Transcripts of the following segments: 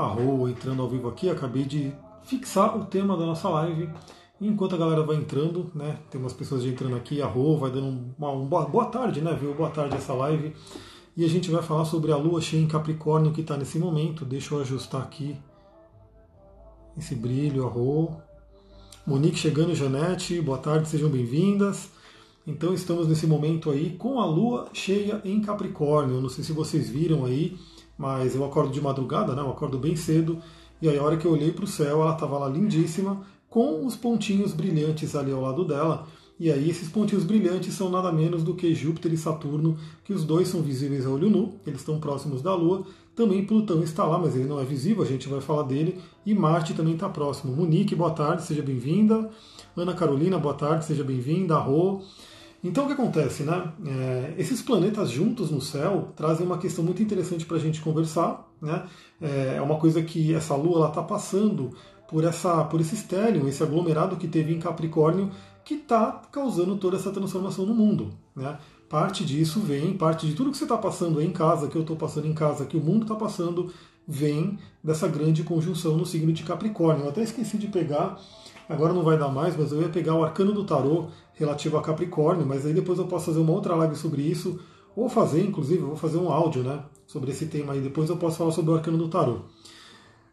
a Rô entrando ao vivo aqui. Acabei de fixar o tema da nossa live. Enquanto a galera vai entrando, né? Tem umas pessoas entrando aqui, a Rô vai dando uma, uma boa tarde, né? Viu? Boa tarde essa live. E a gente vai falar sobre a lua cheia em Capricórnio que está nesse momento. Deixa eu ajustar aqui esse brilho, a Rô. Monique chegando, Janete, boa tarde, sejam bem-vindas. Então estamos nesse momento aí com a lua cheia em Capricórnio. Não sei se vocês viram aí, mas eu acordo de madrugada, né? Eu acordo bem cedo. E aí a hora que eu olhei para o céu, ela estava lá lindíssima, com os pontinhos brilhantes ali ao lado dela. E aí esses pontinhos brilhantes são nada menos do que Júpiter e Saturno, que os dois são visíveis a olho nu, eles estão próximos da Lua. Também Plutão está lá, mas ele não é visível, a gente vai falar dele. E Marte também está próximo. Monique, boa tarde, seja bem-vinda. Ana Carolina, boa tarde, seja bem-vinda. Rô. Então o que acontece, né? É, esses planetas juntos no céu trazem uma questão muito interessante para a gente conversar. Né? É, é uma coisa que essa Lua está passando por, essa, por esse estélio, esse aglomerado que teve em Capricórnio, que está causando toda essa transformação no mundo. Né? Parte disso vem, parte de tudo que você está passando em casa, que eu estou passando em casa, que o mundo está passando, vem dessa grande conjunção no signo de Capricórnio. Eu até esqueci de pegar, agora não vai dar mais, mas eu ia pegar o arcano do tarô relativo a Capricórnio, mas aí depois eu posso fazer uma outra live sobre isso, ou fazer, inclusive, vou fazer um áudio né, sobre esse tema aí, depois eu posso falar sobre o arcano do tarô.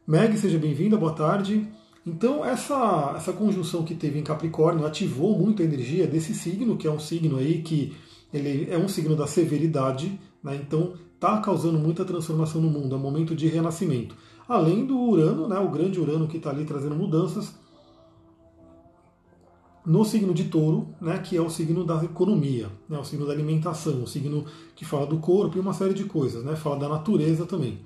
Meg, seja bem-vinda, boa tarde. Então, essa, essa conjunção que teve em Capricórnio ativou muito a energia desse signo, que é um signo aí que ele é um signo da severidade, né? então está causando muita transformação no mundo, é um momento de renascimento. Além do Urano, né? o grande Urano que está ali trazendo mudanças, no signo de touro, né, que é o signo da economia, né, o signo da alimentação, o signo que fala do corpo e uma série de coisas, né, fala da natureza também.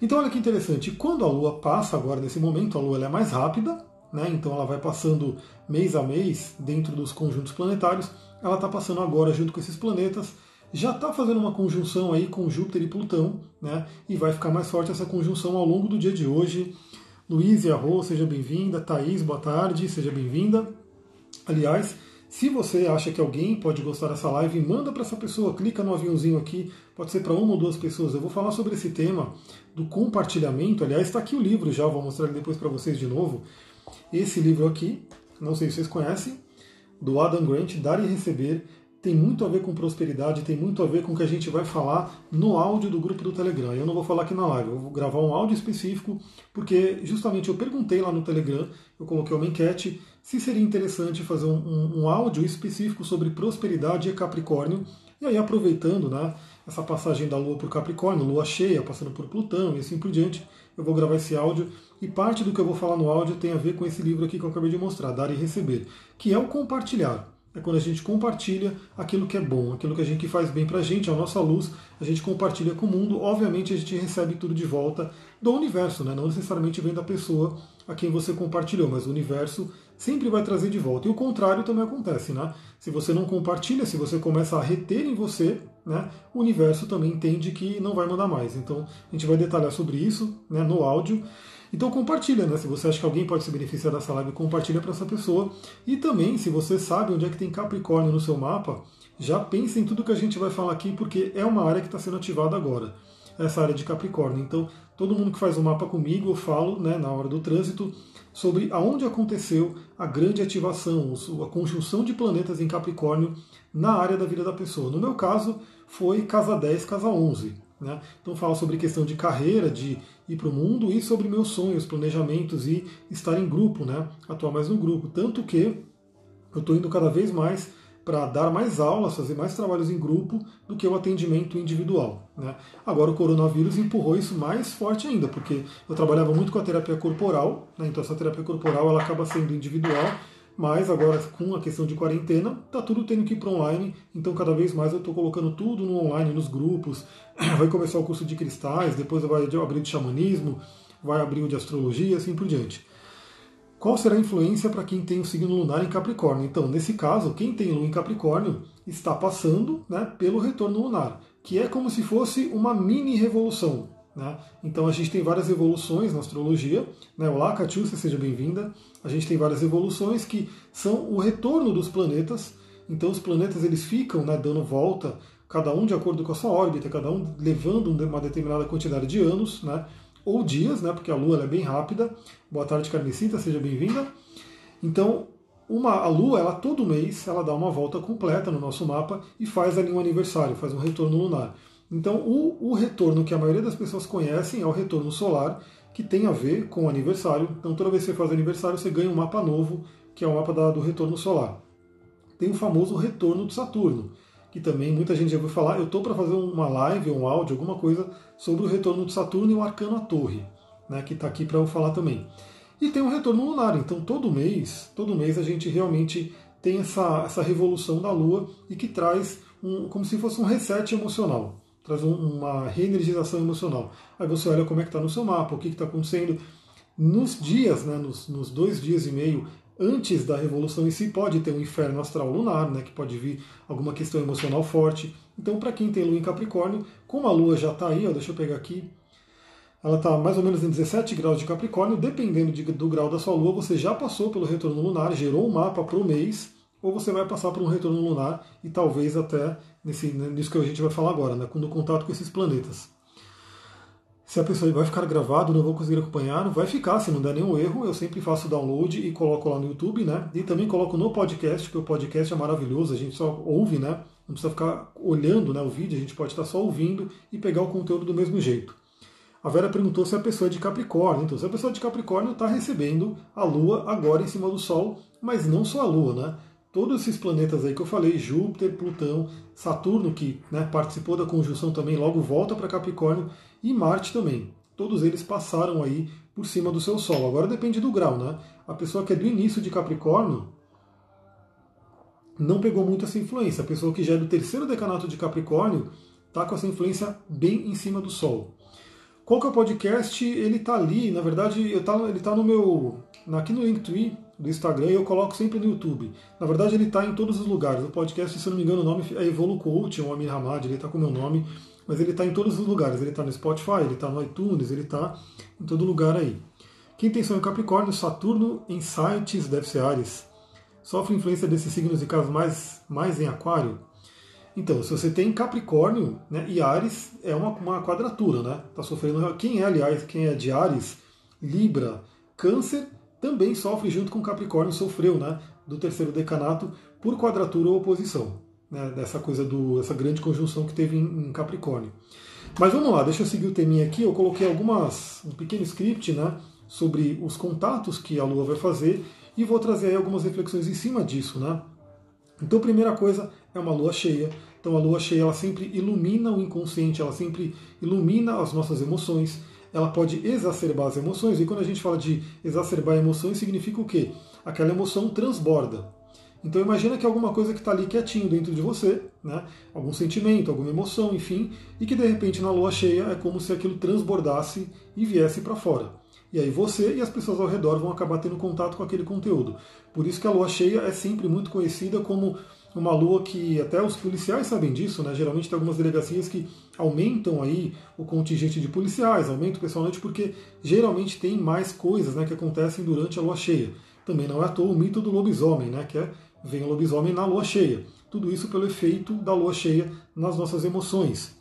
Então olha que interessante, quando a Lua passa agora nesse momento, a Lua é mais rápida, né, então ela vai passando mês a mês dentro dos conjuntos planetários, ela está passando agora junto com esses planetas, já está fazendo uma conjunção aí com Júpiter e Plutão, né? E vai ficar mais forte essa conjunção ao longo do dia de hoje. Luiz e Arro, seja bem-vinda. Thaís, boa tarde, seja bem-vinda. Aliás, se você acha que alguém pode gostar dessa live, manda para essa pessoa, clica no aviãozinho aqui, pode ser para uma ou duas pessoas. Eu vou falar sobre esse tema do compartilhamento. Aliás, está aqui o livro já, vou mostrar depois para vocês de novo. Esse livro aqui, não sei se vocês conhecem, do Adam Grant, Dar e Receber, tem muito a ver com prosperidade, tem muito a ver com o que a gente vai falar no áudio do grupo do Telegram. Eu não vou falar aqui na live, eu vou gravar um áudio específico, porque justamente eu perguntei lá no Telegram, eu coloquei uma enquete, se seria interessante fazer um, um, um áudio específico sobre prosperidade e Capricórnio. E aí, aproveitando né, essa passagem da Lua por Capricórnio, Lua cheia, passando por Plutão e assim por diante, eu vou gravar esse áudio. E parte do que eu vou falar no áudio tem a ver com esse livro aqui que eu acabei de mostrar, Dar e Receber, que é o compartilhar é quando a gente compartilha aquilo que é bom, aquilo que a gente faz bem para a gente, a nossa luz, a gente compartilha com o mundo. Obviamente a gente recebe tudo de volta do universo, né? não necessariamente vem da pessoa a quem você compartilhou, mas o universo sempre vai trazer de volta. E o contrário também acontece, né? Se você não compartilha, se você começa a reter em você, né, o universo também entende que não vai mandar mais. Então a gente vai detalhar sobre isso né, no áudio. Então compartilha, né? Se você acha que alguém pode se beneficiar dessa live, compartilha para essa pessoa. E também, se você sabe onde é que tem Capricórnio no seu mapa, já pense em tudo que a gente vai falar aqui, porque é uma área que está sendo ativada agora. Essa área de Capricórnio. Então, todo mundo que faz o um mapa comigo, eu falo, né, na hora do trânsito, sobre aonde aconteceu a grande ativação, a conjunção de planetas em Capricórnio na área da vida da pessoa. No meu caso, foi casa 10, casa 11. Né? Então fala sobre questão de carreira, de ir para o mundo e sobre meus sonhos, planejamentos e estar em grupo, né? atuar mais no grupo. Tanto que eu estou indo cada vez mais para dar mais aulas, fazer mais trabalhos em grupo do que o atendimento individual. Né? Agora o coronavírus empurrou isso mais forte ainda, porque eu trabalhava muito com a terapia corporal, né? então essa terapia corporal ela acaba sendo individual mas agora, com a questão de quarentena, tá tudo tendo que ir para online. Então, cada vez mais eu estou colocando tudo no online, nos grupos. Vai começar o curso de cristais, depois vai abrir de xamanismo, vai abrir o de astrologia, assim por diante. Qual será a influência para quem tem o signo lunar em Capricórnio? Então, nesse caso, quem tem lua em Capricórnio está passando né, pelo retorno lunar, que é como se fosse uma mini revolução. Né? Então a gente tem várias evoluções na astrologia. Né? Olá, Catiúcia, seja bem-vinda. A gente tem várias evoluções que são o retorno dos planetas. Então os planetas eles ficam né, dando volta, cada um de acordo com a sua órbita, cada um levando uma determinada quantidade de anos, né? ou dias, né, porque a Lua é bem rápida. Boa tarde, Carmesita, seja bem-vinda. Então, uma, a Lua, ela todo mês, ela dá uma volta completa no nosso mapa e faz ali um aniversário, faz um retorno lunar. Então, o, o retorno que a maioria das pessoas conhecem é o retorno solar, que tem a ver com o aniversário. Então, toda vez que você faz aniversário, você ganha um mapa novo, que é o mapa da, do retorno solar. Tem o famoso retorno de Saturno, que também muita gente já ouviu falar. Eu estou para fazer uma live, um áudio, alguma coisa sobre o retorno de Saturno e o arcano à torre, né, que está aqui para eu falar também. E tem o retorno lunar, então todo mês, todo mês a gente realmente tem essa, essa revolução da Lua e que traz um, como se fosse um reset emocional, traz um, uma reenergização emocional. Aí você olha como é que está no seu mapa, o que está acontecendo. Nos dias, né, nos, nos dois dias e meio antes da revolução em si pode ter um inferno astral lunar, né, que pode vir alguma questão emocional forte. Então, para quem tem lua em Capricórnio, como a lua já está aí, ó, deixa eu pegar aqui, ela está mais ou menos em 17 graus de Capricórnio, dependendo de, do grau da sua lua, você já passou pelo retorno lunar, gerou um mapa para o mês, ou você vai passar por um retorno lunar e talvez até nesse, né, nisso que a gente vai falar agora, né, no contato com esses planetas se a pessoa vai ficar gravado, não vou conseguir acompanhar, vai ficar, se não der nenhum erro, eu sempre faço download e coloco lá no YouTube, né? E também coloco no podcast, porque o podcast é maravilhoso, a gente só ouve, né? Não precisa ficar olhando né, o vídeo, a gente pode estar só ouvindo e pegar o conteúdo do mesmo jeito. A Vera perguntou se a pessoa é de Capricórnio. Então, se a pessoa é de Capricórnio está recebendo a Lua agora em cima do Sol, mas não só a Lua, né? Todos esses planetas aí que eu falei, Júpiter, Plutão, Saturno, que né, participou da conjunção também, logo volta para Capricórnio, e Marte também. Todos eles passaram aí por cima do seu Sol. Agora depende do grau, né? A pessoa que é do início de Capricórnio não pegou muito essa influência. A pessoa que já é do terceiro decanato de Capricórnio está com essa influência bem em cima do Sol. Qual que é o podcast? Ele está ali, na verdade, eu tá, ele está no meu. Aqui no Linktree, do Instagram e eu coloco sempre no YouTube. Na verdade, ele está em todos os lugares. O podcast, se não me engano, o nome é Evolu o Amir Hamad, ele está com o meu nome, mas ele está em todos os lugares. Ele está no Spotify, ele está no iTunes, ele está em todo lugar aí. Quem tem sonho Capricórnio, Saturno em sites, deve ser Ares, sofre influência desses signos de casa mais, mais em Aquário? Então, se você tem Capricórnio, né, e Ares é uma, uma quadratura, né? Tá sofrendo. Quem é, aliás, quem é de Ares, Libra, Câncer também sofre junto com Capricórnio, sofreu né, do terceiro decanato por quadratura ou oposição, né, dessa coisa do essa grande conjunção que teve em, Capricórnio. Mas vamos lá, deixa eu seguir o teminha aqui. Eu coloquei algumas um pequeno script, né, sobre os contatos que a Lua vai fazer e vou trazer algumas reflexões em cima disso, né? Então, primeira coisa é uma lua cheia. Então, a lua cheia ela sempre ilumina o inconsciente, ela sempre ilumina as nossas emoções ela pode exacerbar as emoções, e quando a gente fala de exacerbar emoções, significa o quê? Aquela emoção transborda. Então imagina que alguma coisa que está ali quietinho dentro de você, né? algum sentimento, alguma emoção, enfim, e que de repente na lua cheia é como se aquilo transbordasse e viesse para fora. E aí você e as pessoas ao redor vão acabar tendo contato com aquele conteúdo. Por isso que a lua cheia é sempre muito conhecida como uma lua que até os policiais sabem disso, né? Geralmente tem algumas delegacias que aumentam aí o contingente de policiais, aumentam o pessoal noite, porque geralmente tem mais coisas né, que acontecem durante a lua cheia. Também não é à toa o mito do lobisomem, né? Que é vem o lobisomem na lua cheia. Tudo isso pelo efeito da lua cheia nas nossas emoções.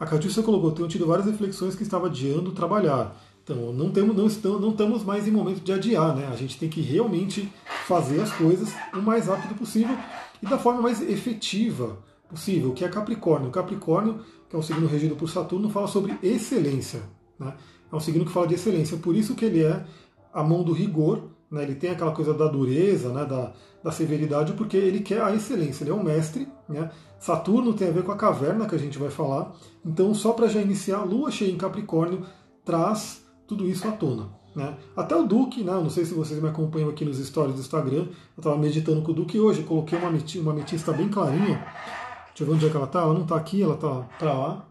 A Catiúcia colocou, tenho tido várias reflexões que estava adiando trabalhar. Então, não, temos, não, estamos, não estamos mais em momento de adiar, né? A gente tem que realmente fazer as coisas o mais rápido possível e da forma mais efetiva possível, que é Capricórnio. Capricórnio, que é um signo regido por Saturno, fala sobre excelência. Né? É um signo que fala de excelência, por isso que ele é a mão do rigor, né? ele tem aquela coisa da dureza, né? da, da severidade, porque ele quer a excelência, ele é um mestre. Né? Saturno tem a ver com a caverna que a gente vai falar. Então, só para já iniciar, Lua cheia em Capricórnio traz tudo isso à tona. Né? Até o Duque, né? não sei se vocês me acompanham aqui nos stories do Instagram, eu estava meditando com o Duque hoje, coloquei uma, ametista, uma ametista bem clarinha. Deixa eu ver onde é que ela está. Ela não está aqui, ela está para lá.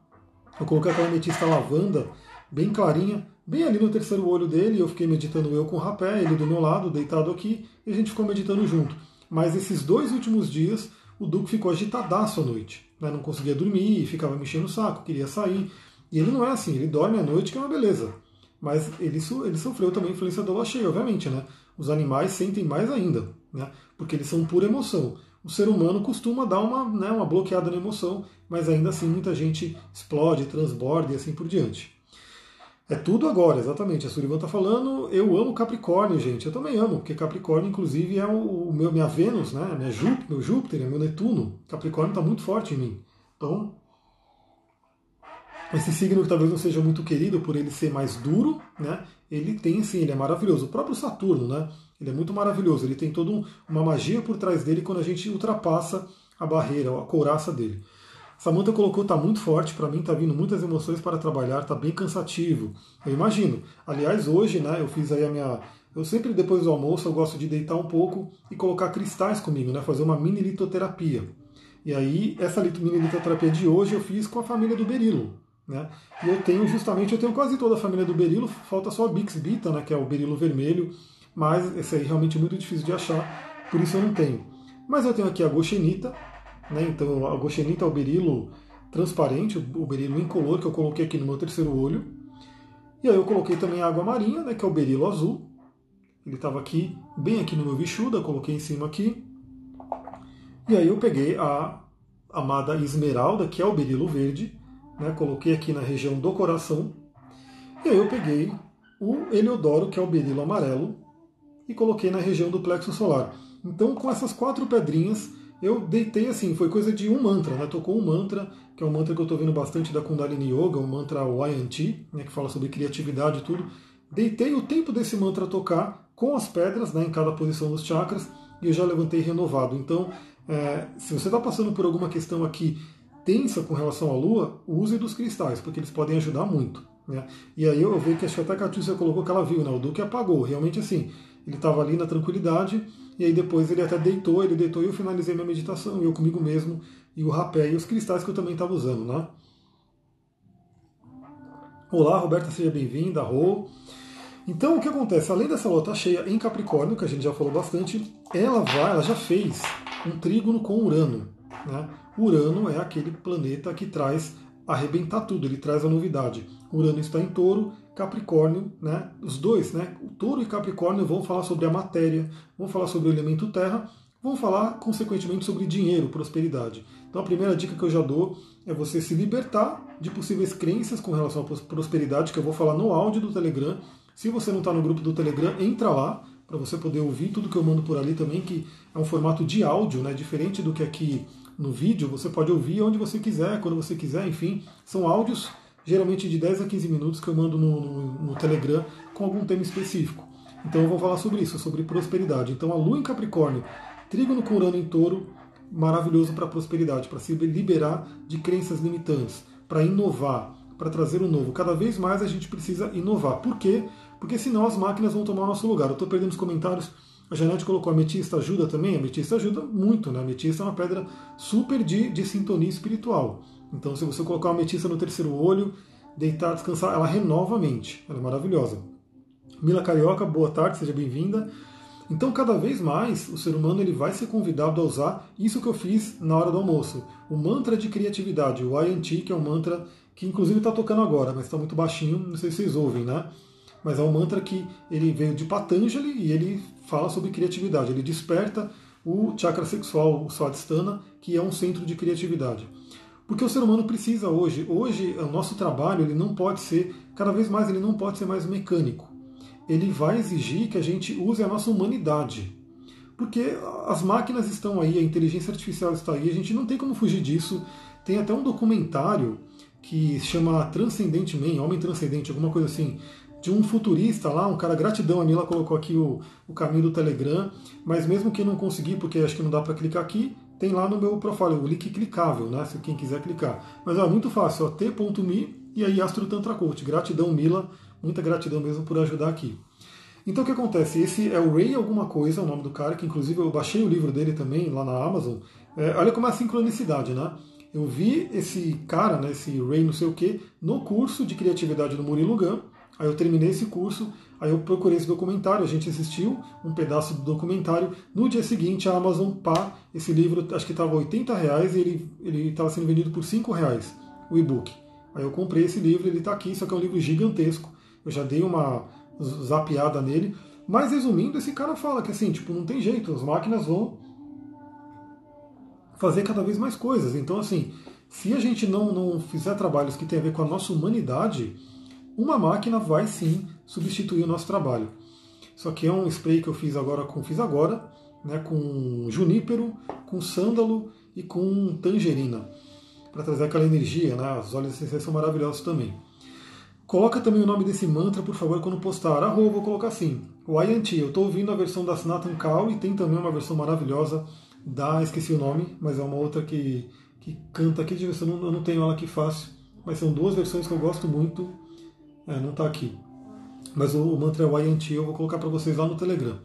Eu coloquei aquela ametista lavanda, bem clarinha, bem ali no terceiro olho dele. Eu fiquei meditando eu com o rapé, ele do meu lado, deitado aqui, e a gente ficou meditando junto. Mas esses dois últimos dias, o Duque ficou agitadaço à noite. Né? Não conseguia dormir, ficava mexendo o saco, queria sair. E ele não é assim, ele dorme à noite, que é uma beleza. Mas ele, ele sofreu também influência da lua cheia, obviamente, né? Os animais sentem mais ainda, né? Porque eles são pura emoção. O ser humano costuma dar uma, né, uma bloqueada na emoção, mas ainda assim muita gente explode, transborda e assim por diante. É tudo agora, exatamente. A Surivan está falando, eu amo Capricórnio, gente. Eu também amo, porque Capricórnio, inclusive, é o, meu, minha Vênus, né? Minha Júpiter, meu Júpiter, é meu Netuno. Capricórnio está muito forte em mim. Então, esse signo que talvez não seja muito querido por ele ser mais duro, né? Ele tem sim, ele é maravilhoso. O próprio Saturno, né? Ele é muito maravilhoso. Ele tem toda um, uma magia por trás dele quando a gente ultrapassa a barreira, a couraça dele. Samantha colocou, tá muito forte, para mim tá vindo muitas emoções para trabalhar, tá bem cansativo. Eu imagino. Aliás, hoje, né, eu fiz aí a minha. Eu sempre depois do almoço eu gosto de deitar um pouco e colocar cristais comigo, né? Fazer uma mini litoterapia. E aí, essa mini litoterapia de hoje eu fiz com a família do Berilo. Né? E eu tenho justamente, eu tenho quase toda a família do berilo, falta só a Bixbita, né, que é o berilo vermelho, mas esse aí realmente é muito difícil de achar, por isso eu não tenho. Mas eu tenho aqui a Goshenita, né, então a Goshenita é o berilo transparente, o berilo incolor que eu coloquei aqui no meu terceiro olho. E aí eu coloquei também a água marinha, né, que é o berilo azul. Ele estava aqui, bem aqui no meu bichuda, coloquei em cima aqui. E aí eu peguei a amada esmeralda, que é o berilo verde, né, coloquei aqui na região do coração, e aí eu peguei o Heliodoro, que é o berilo amarelo, e coloquei na região do plexo solar. Então, com essas quatro pedrinhas, eu deitei assim, foi coisa de um mantra, né? Tocou um mantra, que é um mantra que eu estou vendo bastante da Kundalini Yoga, um mantra YNT, né, que fala sobre criatividade e tudo. Deitei o tempo desse mantra tocar com as pedras né, em cada posição dos chakras e eu já levantei renovado. Então, é, se você está passando por alguma questão aqui tensa com relação à Lua, use dos cristais, porque eles podem ajudar muito. Né? E aí eu vejo que acho que até a colocou que ela viu, né? o Duque apagou, realmente assim, ele estava ali na tranquilidade, e aí depois ele até deitou, ele deitou e eu finalizei minha meditação, eu comigo mesmo, e o rapé e os cristais que eu também estava usando. Né? Olá, Roberta, seja bem-vinda, Rô. Então o que acontece? Além dessa tá cheia em Capricórnio, que a gente já falou bastante, ela vai, ela já fez um trígono com Urano. Né? Urano é aquele planeta que traz arrebentar tudo, ele traz a novidade. Urano está em touro, Capricórnio, né? Os dois, né? O touro e Capricórnio vão falar sobre a matéria, vão falar sobre o elemento terra, vão falar, consequentemente, sobre dinheiro, prosperidade. Então a primeira dica que eu já dou é você se libertar de possíveis crenças com relação à prosperidade, que eu vou falar no áudio do Telegram. Se você não está no grupo do Telegram, entra lá para você poder ouvir tudo que eu mando por ali também, que é um formato de áudio, né? Diferente do que aqui no vídeo, você pode ouvir onde você quiser, quando você quiser, enfim. São áudios geralmente de 10 a 15 minutos que eu mando no, no, no Telegram com algum tema específico. Então eu vou falar sobre isso, sobre prosperidade. Então a Lua em Capricórnio, Trígono com Urano em Touro, maravilhoso para prosperidade, para se liberar de crenças limitantes, para inovar, para trazer o novo. Cada vez mais a gente precisa inovar. Por quê? Porque senão as máquinas vão tomar o nosso lugar. Eu estou perdendo os comentários a Janete colocou a ametista ajuda também. A ametista ajuda muito, né? Ametista é uma pedra super de, de sintonia espiritual. Então, se você colocar a ametista no terceiro olho, deitar, descansar, ela renova a mente. Ela é maravilhosa. Mila Carioca, boa tarde, seja bem-vinda. Então, cada vez mais, o ser humano ele vai ser convidado a usar isso que eu fiz na hora do almoço. O mantra de criatividade, o INT, que é um mantra que inclusive está tocando agora, mas está muito baixinho, não sei se vocês ouvem, né? Mas é um mantra que ele veio de Patanjali e ele fala sobre criatividade. Ele desperta o chakra sexual, o Swadhisthana, que é um centro de criatividade. Porque o ser humano precisa hoje, hoje o nosso trabalho ele não pode ser, cada vez mais ele não pode ser mais mecânico. Ele vai exigir que a gente use a nossa humanidade. Porque as máquinas estão aí, a inteligência artificial está aí, a gente não tem como fugir disso. Tem até um documentário que se chama Transcendente Man, Homem Transcendente, alguma coisa assim, de um futurista lá, um cara gratidão, a Mila colocou aqui o, o caminho do Telegram, mas mesmo que não conseguir, porque acho que não dá para clicar aqui, tem lá no meu profile, o link clicável, né? Se quem quiser clicar. Mas é muito fácil, t.me e aí Astro Tantra Coach. Gratidão, Mila, muita gratidão mesmo por ajudar aqui. Então o que acontece? Esse é o Ray alguma coisa, o nome do cara, que inclusive eu baixei o livro dele também lá na Amazon. É, olha como é a sincronicidade, né? Eu vi esse cara, né, esse Ray não sei o que, no curso de criatividade do Murilo Gun, Aí eu terminei esse curso, aí eu procurei esse documentário, a gente assistiu um pedaço do documentário. No dia seguinte, a Amazon pá, esse livro acho que estava 80 reais e ele estava sendo vendido por 5 reais, o e-book. Aí eu comprei esse livro, ele está aqui, só que é um livro gigantesco. Eu já dei uma zapiada nele. Mas resumindo, esse cara fala que assim, tipo, não tem jeito, as máquinas vão fazer cada vez mais coisas. Então, assim, se a gente não, não fizer trabalhos que tem a ver com a nossa humanidade, uma máquina vai sim substituir o nosso trabalho. Isso aqui é um spray que eu fiz agora com fiz agora, né, com junípero, com sândalo e com tangerina, para trazer aquela energia, né? Os óleos essenciais são maravilhosos também. Coloca também o nome desse mantra, por favor, quando postar. Arroba, vou colocar assim. O Ayanti, eu estou ouvindo a versão da Sanatan Kaur e tem também uma versão maravilhosa da, esqueci o nome, mas é uma outra que, que canta aqui, eu não, eu não tenho ela aqui fácil, mas são duas versões que eu gosto muito. É, não está aqui. Mas o, mantra é o Ayanti, eu vou colocar para vocês lá no Telegram.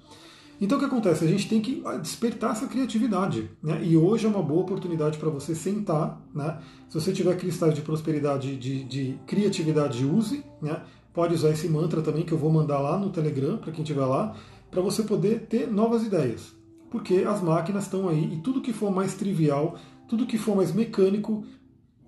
Então o que acontece? A gente tem que ah, despertar essa criatividade. Né? E hoje é uma boa oportunidade para você sentar. Né? Se você tiver cristais de prosperidade, de, de criatividade, use. Né? Pode usar esse mantra também que eu vou mandar lá no Telegram, para quem estiver lá, para você poder ter novas ideias. Porque as máquinas estão aí e tudo que for mais trivial, tudo que for mais mecânico,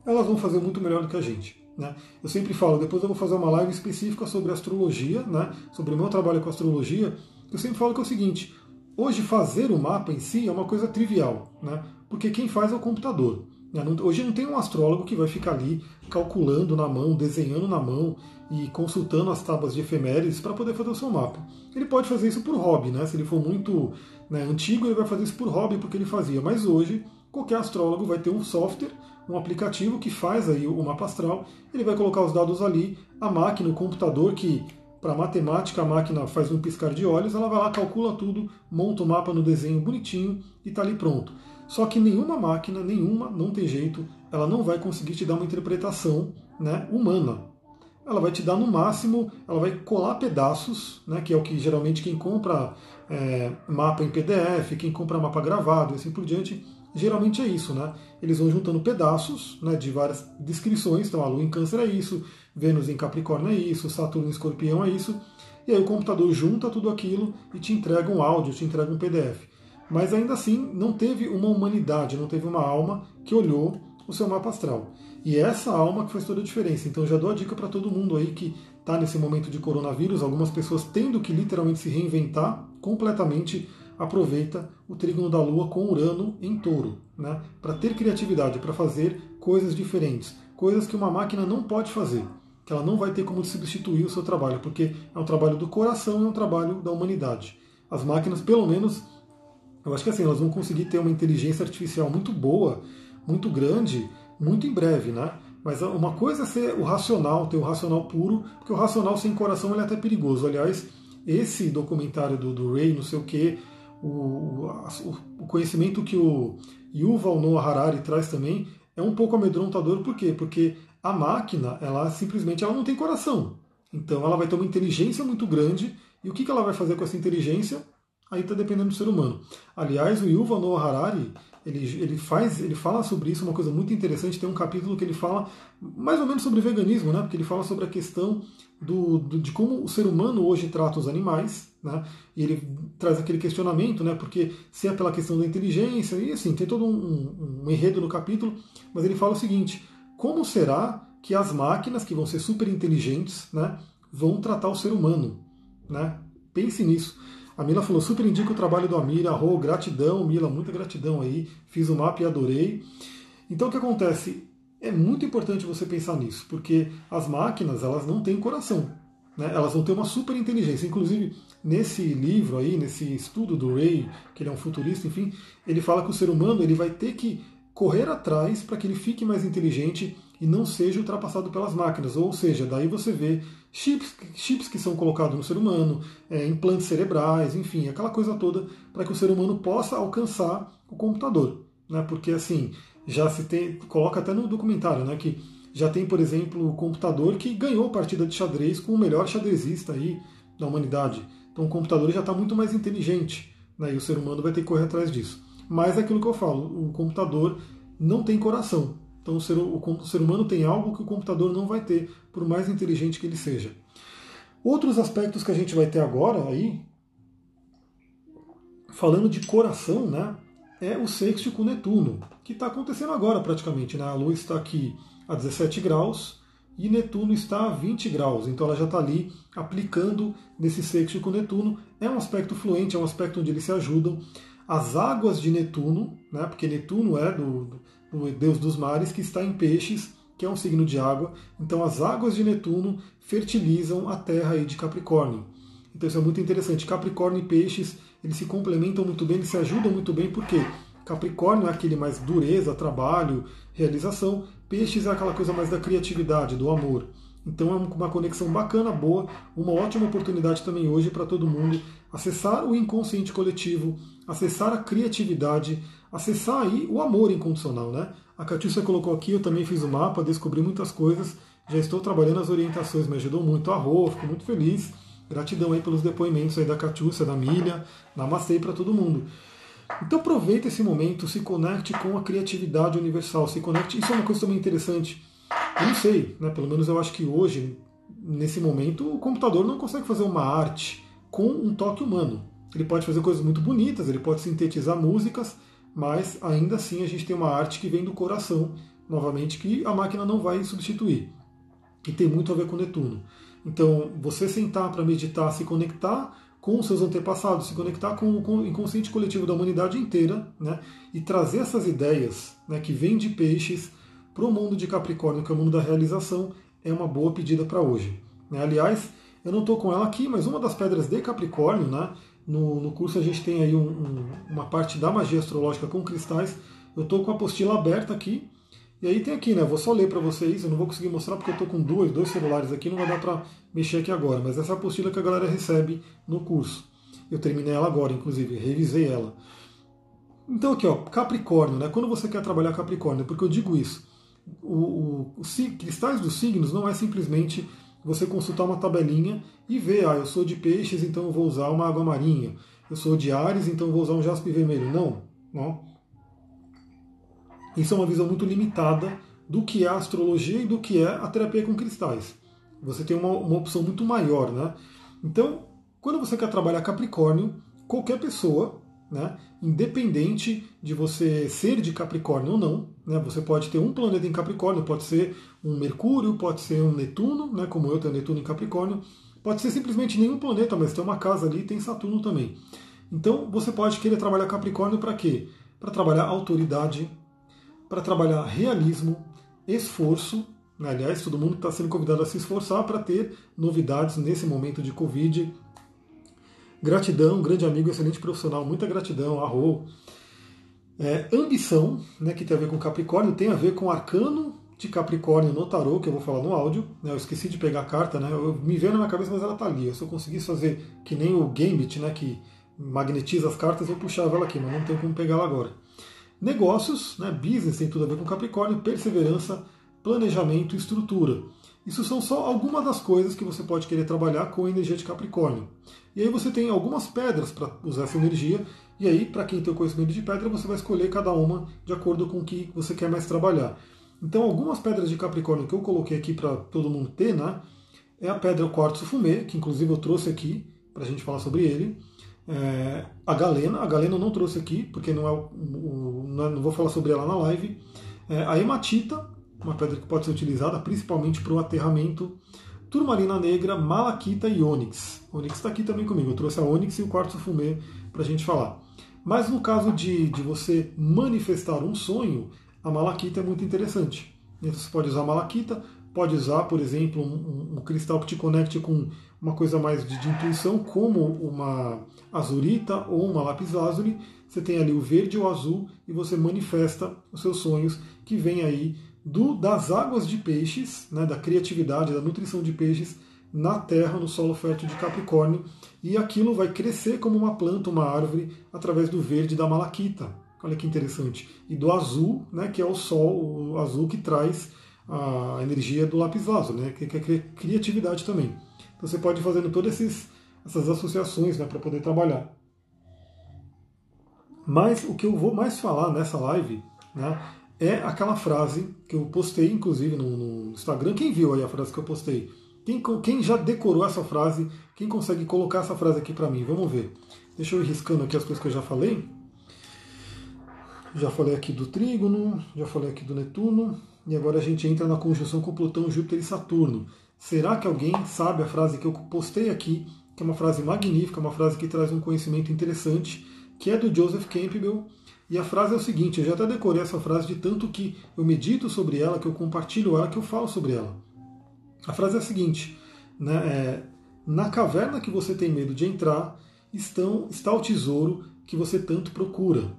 elas vão fazer muito melhor do que a gente. Né? Eu sempre falo, depois eu vou fazer uma live específica sobre astrologia, né? sobre o meu trabalho com astrologia, eu sempre falo que é o seguinte: hoje fazer o mapa em si é uma coisa trivial, né? porque quem faz é o computador. Né? Hoje não tem um astrólogo que vai ficar ali calculando na mão, desenhando na mão e consultando as tábuas de efemérides para poder fazer o seu mapa. Ele pode fazer isso por hobby, né? se ele for muito né, antigo, ele vai fazer isso por hobby porque ele fazia. Mas hoje, qualquer astrólogo vai ter um software, um aplicativo que faz aí o mapa astral, ele vai colocar os dados ali, a máquina, o computador que para matemática, a máquina faz um piscar de olhos, ela vai lá, calcula tudo, monta o mapa no desenho bonitinho e está ali pronto. Só que nenhuma máquina, nenhuma, não tem jeito, ela não vai conseguir te dar uma interpretação né, humana. Ela vai te dar no máximo, ela vai colar pedaços, né, que é o que geralmente quem compra é, mapa em PDF, quem compra mapa gravado e assim por diante, geralmente é isso, né? Eles vão juntando pedaços né, de várias descrições, então a Lua em Câncer é isso, Vênus em Capricórnio é isso, Saturno em Escorpião é isso, e aí o computador junta tudo aquilo e te entrega um áudio, te entrega um PDF. Mas ainda assim não teve uma humanidade, não teve uma alma que olhou o seu mapa astral. E é essa alma que faz toda a diferença. Então já dou a dica para todo mundo aí que está nesse momento de coronavírus, algumas pessoas tendo que literalmente se reinventar completamente aproveita o trígono da Lua com Urano em touro, né? para ter criatividade, para fazer coisas diferentes, coisas que uma máquina não pode fazer, que ela não vai ter como substituir o seu trabalho, porque é um trabalho do coração e é um trabalho da humanidade. As máquinas, pelo menos, eu acho que assim, elas vão conseguir ter uma inteligência artificial muito boa, muito grande, muito em breve, né? Mas uma coisa é ser o racional, ter o racional puro, porque o racional sem coração ele é até perigoso. Aliás, esse documentário do, do Ray, não sei o que, o, o conhecimento que o Yuval Noah Harari traz também é um pouco amedrontador, por quê? Porque a máquina, ela simplesmente ela não tem coração. Então ela vai ter uma inteligência muito grande, e o que, que ela vai fazer com essa inteligência? Aí está dependendo do ser humano. Aliás, o Yuval Noah Harari, ele, ele faz, ele fala sobre isso, uma coisa muito interessante, tem um capítulo que ele fala mais ou menos sobre veganismo, né? Porque ele fala sobre a questão do, do, de como o ser humano hoje trata os animais, né? E ele traz aquele questionamento, né? Porque se é pela questão da inteligência, e assim, tem todo um, um, um enredo no capítulo, mas ele fala o seguinte: como será que as máquinas, que vão ser super inteligentes, né, vão tratar o ser humano? Né? Pense nisso. A Mila falou, super indica o trabalho do Amir, arro, gratidão, Mila, muita gratidão aí, fiz o mapa e adorei. Então o que acontece? É muito importante você pensar nisso, porque as máquinas elas não têm coração, né? elas vão ter uma super inteligência. Inclusive, nesse livro aí, nesse estudo do Ray, que ele é um futurista, enfim, ele fala que o ser humano ele vai ter que correr atrás para que ele fique mais inteligente e não seja ultrapassado pelas máquinas. Ou seja, daí você vê chips, chips que são colocados no ser humano, é, implantes cerebrais, enfim, aquela coisa toda para que o ser humano possa alcançar o computador. Né? Porque assim, já se tem, coloca até no documentário, né, que já tem, por exemplo, o computador que ganhou partida de xadrez com o melhor xadrezista aí da humanidade. Então o computador já está muito mais inteligente, né, e o ser humano vai ter que correr atrás disso. Mas é aquilo que eu falo, o computador não tem coração. Então o ser, o ser humano tem algo que o computador não vai ter, por mais inteligente que ele seja. Outros aspectos que a gente vai ter agora aí, falando de coração, né? é o sexto com Netuno, que está acontecendo agora praticamente. Né? A Lua está aqui a 17 graus e Netuno está a 20 graus, então ela já está ali aplicando nesse sexto com Netuno. É um aspecto fluente, é um aspecto onde eles se ajudam. As águas de Netuno, né? porque Netuno é do, do deus dos mares, que está em peixes, que é um signo de água. Então as águas de Netuno fertilizam a terra aí de Capricórnio. Então isso é muito interessante. Capricórnio e Peixes, eles se complementam muito bem, eles se ajudam muito bem, porque Capricórnio é aquele mais dureza, trabalho, realização. Peixes é aquela coisa mais da criatividade, do amor. Então é uma conexão bacana, boa, uma ótima oportunidade também hoje para todo mundo acessar o inconsciente coletivo, acessar a criatividade, acessar aí o amor incondicional, né? A Catiúcia colocou aqui, eu também fiz o mapa, descobri muitas coisas, já estou trabalhando as orientações, me ajudou muito a Rô, fico muito feliz. Gratidão aí pelos depoimentos aí da Catiúcia, da Milha, namastê para todo mundo. Então aproveita esse momento, se conecte com a criatividade universal, se conecte. Isso é uma coisa também interessante. Eu não sei, né? Pelo menos eu acho que hoje, nesse momento, o computador não consegue fazer uma arte com um toque humano. Ele pode fazer coisas muito bonitas, ele pode sintetizar músicas, mas ainda assim a gente tem uma arte que vem do coração, novamente, que a máquina não vai substituir. E tem muito a ver com Netuno. Então, você sentar para meditar, se conectar com seus antepassados, se conectar com, com o inconsciente coletivo da humanidade inteira, né, e trazer essas ideias né, que vêm de peixes para o mundo de Capricórnio, que é o mundo da realização, é uma boa pedida para hoje. Né? Aliás, eu não estou com ela aqui, mas uma das pedras de Capricórnio, né, no, no curso a gente tem aí um, um, uma parte da magia astrológica com cristais. Eu estou com a apostila aberta aqui. E aí tem aqui, né? Vou só ler para vocês. Eu não vou conseguir mostrar porque eu estou com dois, dois celulares aqui, não vai dar para mexer aqui agora. Mas essa é a apostila que a galera recebe no curso. Eu terminei ela agora, inclusive, revisei ela. Então aqui, ó, Capricórnio, né? Quando você quer trabalhar Capricórnio, porque eu digo isso, o, o, os cristais dos signos não é simplesmente você consultar uma tabelinha e ver, ah, eu sou de peixes, então eu vou usar uma água marinha. Eu sou de Ares, então eu vou usar um jaspe vermelho. Não, não. Isso é uma visão muito limitada do que é a astrologia e do que é a terapia com cristais. Você tem uma, uma opção muito maior, né? Então, quando você quer trabalhar Capricórnio, qualquer pessoa né? Independente de você ser de Capricórnio ou não, né? Você pode ter um planeta em Capricórnio, pode ser um Mercúrio, pode ser um Netuno, né? Como eu tenho Netuno em Capricórnio, pode ser simplesmente nenhum planeta, mas tem uma casa ali, tem Saturno também. Então você pode querer trabalhar Capricórnio para quê? Para trabalhar autoridade, para trabalhar realismo, esforço. Né? Aliás, todo mundo está sendo convidado a se esforçar para ter novidades nesse momento de Covid, Gratidão, grande amigo, excelente profissional, muita gratidão, arro. É, ambição, né, que tem a ver com Capricórnio, tem a ver com arcano de Capricórnio no tarô, que eu vou falar no áudio. Né, eu esqueci de pegar a carta, né, eu, me veio na minha cabeça, mas ela tá ali. Se eu conseguisse fazer que nem o Gambit, né, que magnetiza as cartas, eu puxava ela aqui, mas não tem como pegar ela agora. Negócios, né, business tem tudo a ver com Capricórnio, perseverança, planejamento e estrutura. Isso são só algumas das coisas que você pode querer trabalhar com a energia de Capricórnio. E aí você tem algumas pedras para usar essa energia, e aí, para quem tem o conhecimento de pedra, você vai escolher cada uma de acordo com o que você quer mais trabalhar. Então, algumas pedras de Capricórnio que eu coloquei aqui para todo mundo ter, né? É a pedra quartzo fumê, que inclusive eu trouxe aqui para a gente falar sobre ele. É, a galena, a galena eu não trouxe aqui, porque não, é o, o, não, é, vou falar sobre ela na live. É, a hematita, uma pedra que pode ser utilizada principalmente para o aterramento. Turmalina negra, malaquita e ônix. Ônix está aqui também comigo. Eu trouxe a ônix e o quartzo fumê para a gente falar. Mas no caso de, de você manifestar um sonho, a malaquita é muito interessante. Você pode usar a malaquita, pode usar, por exemplo, um, um, cristal que te conecte com uma coisa mais de, de, intuição, como uma azurita ou uma lápis lazuli. Você tem ali o verde ou o azul e você manifesta os seus sonhos que vêm aí do, das águas de peixes, né, da criatividade, da nutrição de peixes na terra, no solo fértil de Capricórnio, e aquilo vai crescer como uma planta, uma árvore, através do verde da malaquita. Olha que interessante. E do azul, né, que é o sol, o azul que traz a energia do lápis lazuli, né, que é criatividade também. Então você pode ir fazendo todas esses, essas associações né, para poder trabalhar. Mas o que eu vou mais falar nessa live né, é aquela frase que eu postei, inclusive, no, no Instagram. Quem viu aí a frase que eu postei? Quem, quem já decorou essa frase? Quem consegue colocar essa frase aqui para mim? Vamos ver. Deixa eu ir riscando aqui as coisas que eu já falei. Já falei aqui do trígono, já falei aqui do Netuno, e agora a gente entra na conjunção com Plutão, Júpiter e Saturno. Será que alguém sabe a frase que eu postei aqui, que é uma frase magnífica, uma frase que traz um conhecimento interessante, que é do Joseph Campbell, E a frase é o seguinte: eu já até decorei essa frase de tanto que eu medito sobre ela, que eu compartilho ela, que eu falo sobre ela. A frase é a seguinte: né, é, na caverna que você tem medo de entrar estão, está o tesouro que você tanto procura.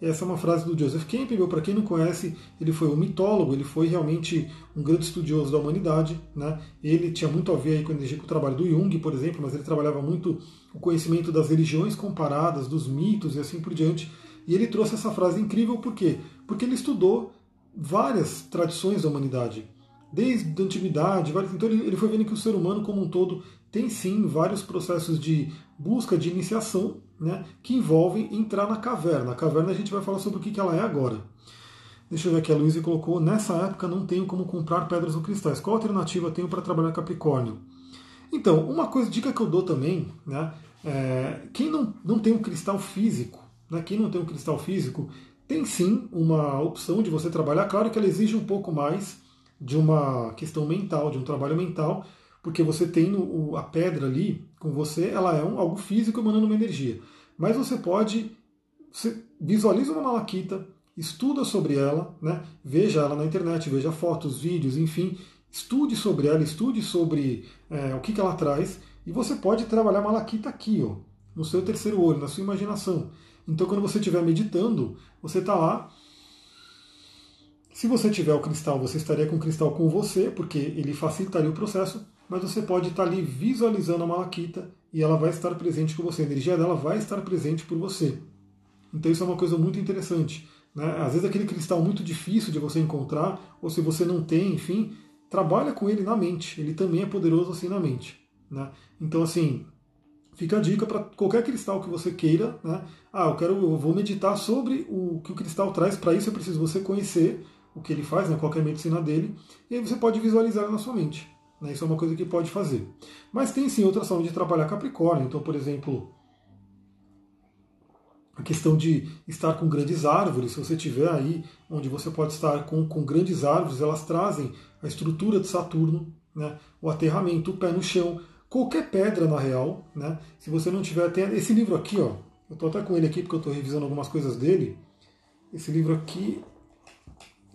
Essa é uma frase do Joseph Campbell, para quem não conhece, ele foi um mitólogo, ele foi realmente um grande estudioso da humanidade. Né? Ele tinha muito a ver aí com, com o trabalho do Jung, por exemplo, mas ele trabalhava muito o conhecimento das religiões comparadas, dos mitos e assim por diante. E ele trouxe essa frase incrível por quê? Porque ele estudou várias tradições da humanidade, desde a antiguidade, então ele foi vendo que o ser humano como um todo tem sim vários processos de busca de iniciação né, que envolvem entrar na caverna. A caverna a gente vai falar sobre o que ela é agora. Deixa eu ver aqui, a Luísa colocou, nessa época não tenho como comprar pedras ou cristais. Qual alternativa tenho para trabalhar Capricórnio? Então, uma coisa, dica que eu dou também, né, é, quem não, não tem um cristal físico, né, quem não tem um cristal físico, tem sim uma opção de você trabalhar, claro que ela exige um pouco mais de uma questão mental, de um trabalho mental, porque você tem a pedra ali com você, ela é um, algo físico emanando uma energia. Mas você pode, você visualiza uma malaquita, estuda sobre ela, né? veja ela na internet, veja fotos, vídeos, enfim, estude sobre ela, estude sobre é, o que, que ela traz, e você pode trabalhar malaquita aqui, ó, no seu terceiro olho, na sua imaginação. Então, quando você estiver meditando, você está lá. Se você tiver o cristal, você estaria com o cristal com você, porque ele facilitaria o processo mas você pode estar ali visualizando a malaquita e ela vai estar presente com você, a energia dela vai estar presente por você. Então isso é uma coisa muito interessante. Né? Às vezes aquele cristal muito difícil de você encontrar, ou se você não tem, enfim, trabalha com ele na mente. Ele também é poderoso assim na mente. Né? Então assim, fica a dica para qualquer cristal que você queira. Né? Ah, eu quero, eu vou meditar sobre o que o cristal traz. Para isso é preciso você conhecer o que ele faz, né? qual é a medicina dele, e aí você pode visualizar na sua mente. Né? Isso é uma coisa que pode fazer. Mas tem sim outra forma de trabalhar Capricórnio. Então, por exemplo, a questão de estar com grandes árvores, se você tiver aí onde você pode estar com, com grandes árvores, elas trazem a estrutura de Saturno, né? o aterramento, o pé no chão, qualquer pedra na real. Né? Se você não tiver, tem esse livro aqui, ó, eu estou até com ele aqui porque eu estou revisando algumas coisas dele. Esse livro aqui,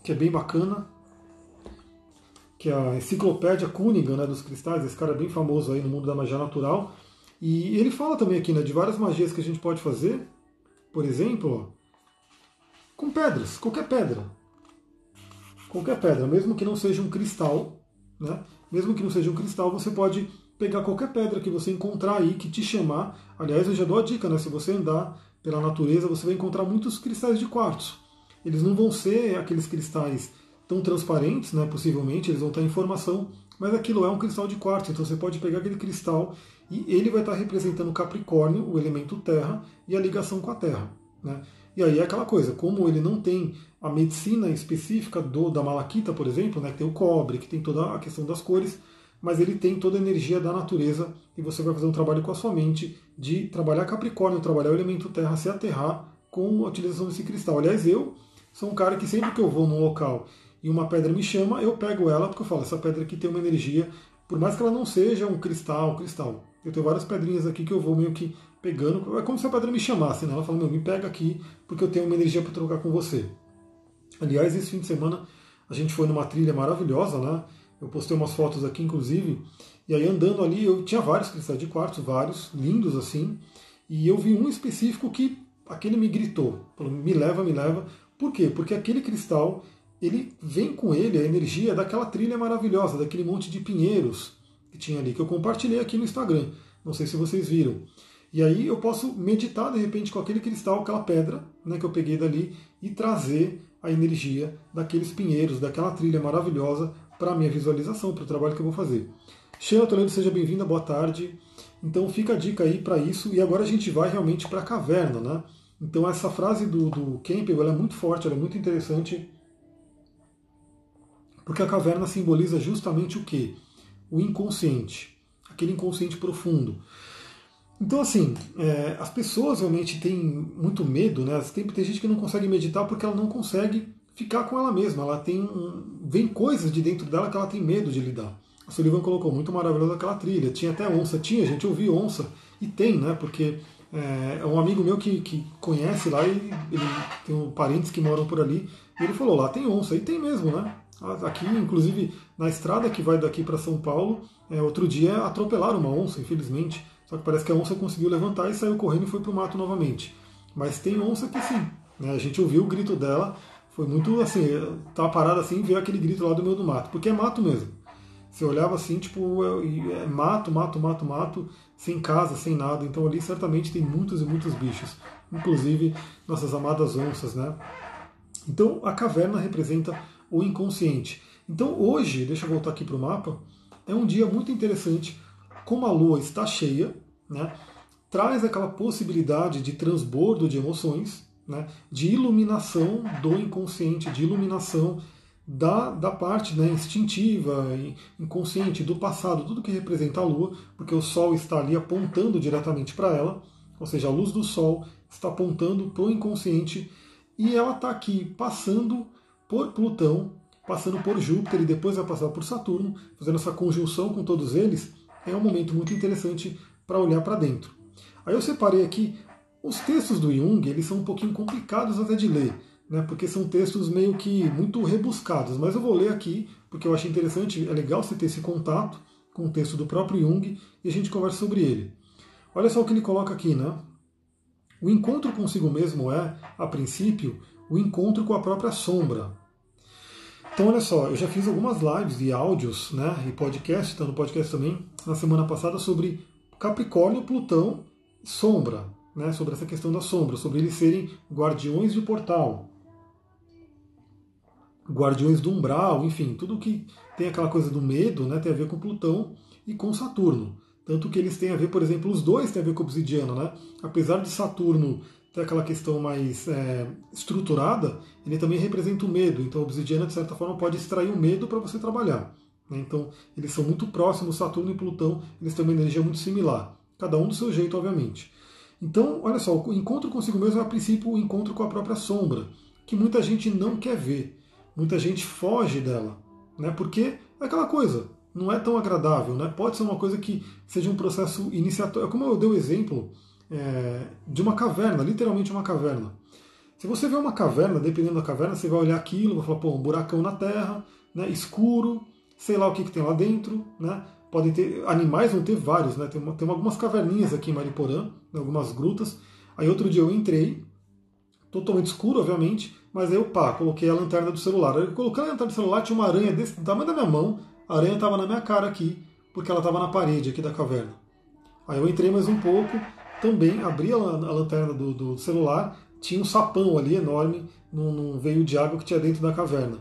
que é bem bacana, que é a Enciclopédia Cunningham né, dos cristais, esse cara é bem famoso aí no mundo da magia natural. E ele fala também aqui né, de várias magias que a gente pode fazer, por exemplo, com pedras, qualquer pedra. Qualquer pedra, mesmo que não seja um cristal, né? Mesmo que não seja um cristal, você pode pegar qualquer pedra que você encontrar aí que te chamar. Aliás, eu já dou a dica, né? Se você andar pela natureza, você vai encontrar muitos cristais de quartzo. Eles não vão ser aqueles cristais tão transparentes, né, possivelmente, eles vão estar em formação, mas aquilo é um cristal de quartzo, então você pode pegar aquele cristal e ele vai estar representando Capricórnio, o elemento terra, e a ligação com a terra. Né? E aí é aquela coisa, como ele não tem a medicina específica do, da malaquita, por exemplo, né, que tem o cobre, que tem toda a questão das cores, mas ele tem toda a energia da natureza e você vai fazer um trabalho com a sua mente de trabalhar Capricórnio, trabalhar o elemento terra, se aterrar com a utilização desse cristal. Aliás, eu sou um cara que sempre que eu vou num local e uma pedra me chama, eu pego ela porque eu falo, essa pedra aqui tem uma energia, por mais que ela não seja um cristal, cristal. Eu tenho várias pedrinhas aqui que eu vou meio que pegando, é como se a pedra me chamasse, né? Ela fala, meu, me pega aqui porque eu tenho uma energia para trocar com você. Aliás, esse fim de semana a gente foi numa trilha maravilhosa, né? Eu postei umas fotos aqui, inclusive, e aí andando ali, eu tinha vários cristais de quartzo, vários, lindos assim, e eu vi um específico que aquele me gritou, falou, me leva, me leva. Por quê? Porque aquele cristal ele vem com ele a energia daquela trilha maravilhosa, daquele monte de pinheiros que tinha ali, que eu compartilhei aqui no Instagram. Não sei se vocês viram. E aí eu posso meditar de repente com aquele cristal, aquela pedra né, que eu peguei dali e trazer a energia daqueles pinheiros, daquela trilha maravilhosa para a minha visualização, para o trabalho que eu vou fazer. Sheila Toledo, seja bem-vinda, boa tarde. Então fica a dica aí para isso. E agora a gente vai realmente para a caverna, né? Então essa frase do, do Campbell é muito forte, ela é muito interessante porque a caverna simboliza justamente o que? O inconsciente, aquele inconsciente profundo. Então, assim, é, as pessoas realmente têm muito medo, né? Tem, tem gente que não consegue meditar porque ela não consegue ficar com ela mesma. Ela tem um, vem coisas de dentro dela que ela tem medo de lidar. A Sullivan colocou muito maravilhosa aquela trilha. Tinha até onça, tinha gente, eu vi onça e tem, né? Porque É, é um amigo meu que, que conhece lá e ele tem um, parentes que moram por ali. E ele falou: lá tem onça, e tem mesmo, né? Aqui, inclusive, na estrada que vai daqui para São Paulo, é, outro dia atropelaram uma onça, infelizmente. Só que parece que a onça conseguiu levantar e saiu correndo e foi para o mato novamente. Mas tem onça que sim. Né? A gente ouviu o grito dela, foi muito assim, tava parado assim e veio aquele grito lá do meio do mato, porque é mato mesmo. Você olhava assim, tipo, é, é mato, mato, mato, mato, sem casa, sem nada. Então ali certamente tem muitos e muitos bichos, inclusive nossas amadas onças, né? Então a caverna representa o inconsciente. Então hoje, deixa eu voltar aqui para o mapa, é um dia muito interessante. Como a lua está cheia, né, traz aquela possibilidade de transbordo de emoções, né, de iluminação do inconsciente, de iluminação da, da parte né, instintiva, inconsciente, do passado, tudo que representa a lua, porque o Sol está ali apontando diretamente para ela, ou seja, a luz do Sol está apontando para o inconsciente e ela está aqui passando por Plutão, passando por Júpiter e depois vai passar por Saturno, fazendo essa conjunção com todos eles, é um momento muito interessante para olhar para dentro. Aí eu separei aqui os textos do Jung, eles são um pouquinho complicados até de ler, né, porque são textos meio que muito rebuscados, mas eu vou ler aqui porque eu achei interessante, é legal você ter esse contato com o texto do próprio Jung e a gente conversa sobre ele. Olha só o que ele coloca aqui, né? O encontro consigo mesmo é, a princípio, o encontro com a própria sombra, então, olha só, eu já fiz algumas lives e áudios, né, e podcast, está no podcast também, na semana passada, sobre Capricórnio, Plutão, sombra, né, sobre essa questão da sombra, sobre eles serem guardiões de portal, guardiões do umbral, enfim, tudo que tem aquela coisa do medo, né, tem a ver com Plutão e com Saturno. Tanto que eles têm a ver, por exemplo, os dois têm a ver com o obsidiano, né? Apesar de Saturno tem aquela questão mais é, estruturada, ele também representa o medo. Então, a obsidiana, de certa forma, pode extrair o medo para você trabalhar. Né? Então, eles são muito próximos, Saturno e Plutão, eles têm uma energia muito similar. Cada um do seu jeito, obviamente. Então, olha só, o encontro consigo mesmo é, a princípio, o encontro com a própria sombra, que muita gente não quer ver. Muita gente foge dela. Né? Porque é aquela coisa, não é tão agradável. Né? Pode ser uma coisa que seja um processo iniciatório. Como eu dei o exemplo é, de uma caverna, literalmente uma caverna. Se você vê uma caverna, dependendo da caverna, você vai olhar aquilo, vai falar, pô, um buracão na terra, né, escuro, sei lá o que, que tem lá dentro, né? Podem ter, animais vão ter vários, né? Tem, uma, tem algumas caverninhas aqui em Mariporã, né, algumas grutas. Aí outro dia eu entrei, totalmente escuro, obviamente, mas aí eu pá, coloquei a lanterna do celular. Eu coloquei a lanterna do celular, tinha uma aranha desse tamanho da minha mão, a aranha estava na minha cara aqui, porque ela estava na parede aqui da caverna. Aí eu entrei mais um pouco, também abri a, lanterna do, do, celular, tinha um sapão ali enorme num, num veio de água que tinha dentro da caverna.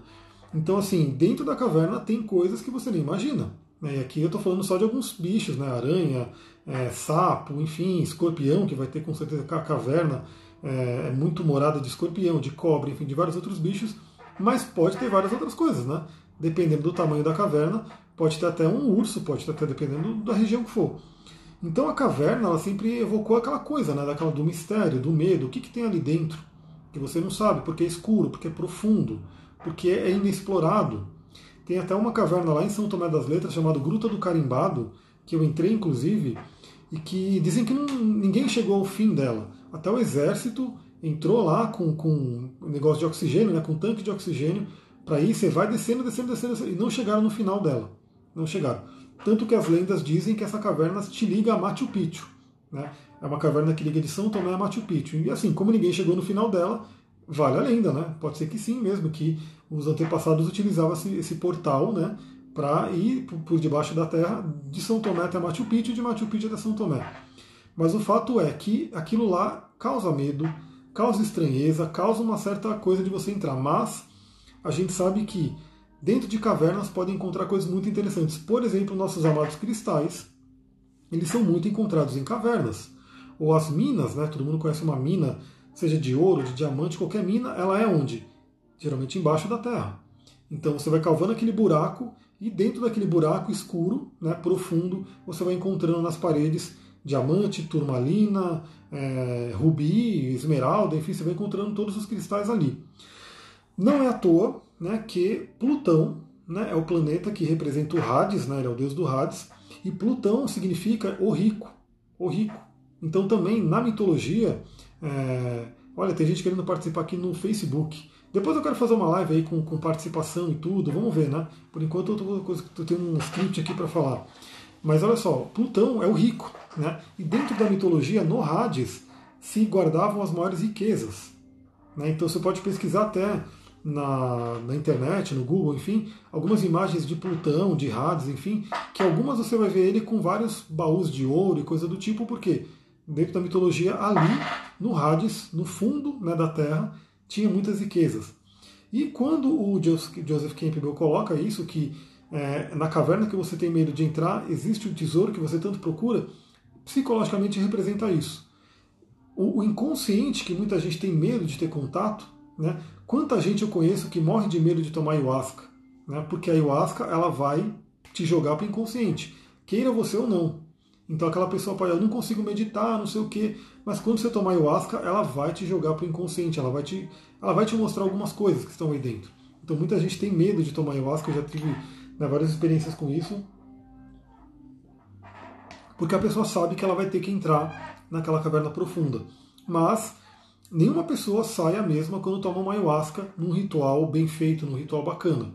Então, assim, dentro da caverna tem coisas que você nem imagina. Né? E aqui eu estou falando só de alguns bichos, né? aranha, é, sapo, enfim, escorpião, que vai ter com certeza a caverna é, é muito morada de escorpião, de cobra, enfim, de vários outros bichos, mas pode ter várias outras coisas, né? Dependendo do tamanho da caverna, pode ter até um urso, pode ter até dependendo da região que for. Então a caverna ela sempre evocou aquela coisa, né, daquela do mistério, do medo, o que, que tem ali dentro que você não sabe, porque é escuro, porque é profundo, porque é inexplorado. Tem até uma caverna lá em São Tomé das Letras chamada Gruta do Carimbado, que eu entrei inclusive, e que dizem que não, ninguém chegou ao fim dela. Até o exército entrou lá com, com um negócio de oxigênio, né, com um tanque de oxigênio, para ir, você vai descendo, descendo, descendo, e não chegaram no final dela. Não chegaram. Tanto que as lendas dizem que essa caverna te liga a Machu Picchu. Né? É uma caverna que liga de São Tomé a Machu Picchu. E assim, como ninguém chegou no final dela, vale a lenda, né? Pode ser que sim mesmo, que os antepassados utilizavam esse, esse portal, né? Para ir por debaixo da terra de São Tomé até Machu Picchu de Machu Picchu até São Tomé. Mas o fato é que aquilo lá causa medo, causa estranheza, causa uma certa coisa de você entrar. Mas a gente sabe que Dentro de cavernas podem encontrar coisas muito interessantes. Por exemplo, nossos amados cristais, eles são muito encontrados em cavernas. Ou as minas, né? Todo mundo conhece uma mina, seja de ouro, de diamante, qualquer mina, ela é onde? Geralmente embaixo da terra. Então você vai cavando aquele buraco e dentro daquele buraco escuro, né, profundo, você vai encontrando nas paredes diamante, turmalina, é, rubi, esmeralda, enfim, você vai encontrando todos os cristais ali. Não é à toa né, que Plutão né, é o planeta que representa o Hades, né, ele é o deus do Hades, e Plutão significa o rico, o rico. Então também na mitologia, é... olha, tem gente querendo participar aqui no Facebook. Depois eu quero fazer uma live aí com, com participação e tudo, vamos ver, né? Por enquanto eu, eu tenho um script aqui para falar. Mas olha só, Plutão é o rico, né? E dentro da mitologia, no Hades, se guardavam as maiores riquezas. Né? Então você pode pesquisar até na, na, internet, no Google, enfim, algumas imagens de Plutão, de Hades, enfim, que algumas você vai ver ele com vários baús de ouro e coisa do tipo, porque dentro da mitologia, ali, no Hades, no fundo né, da Terra, tinha muitas riquezas. E quando o Joseph Campbell coloca isso, que é, na caverna que você tem medo de entrar, existe o tesouro que você tanto procura, psicologicamente representa isso. O, o inconsciente, que muita gente tem medo de ter contato, né? Quanta gente eu conheço que morre de medo de tomar ayahuasca, né? porque a ayahuasca ela vai te jogar para o inconsciente, queira você ou não. Então aquela pessoa pode, eu não consigo meditar, não sei o quê, mas quando você tomar ayahuasca, ela vai te jogar para o inconsciente, ela vai, te, ela vai te mostrar algumas coisas que estão aí dentro. Então muita gente tem medo de tomar ayahuasca, eu já tive né, várias experiências com isso, porque a pessoa sabe que ela vai ter que entrar naquela caverna profunda. Mas nenhuma pessoa sai a mesma quando toma uma ayahuasca num ritual bem feito, num ritual bacana.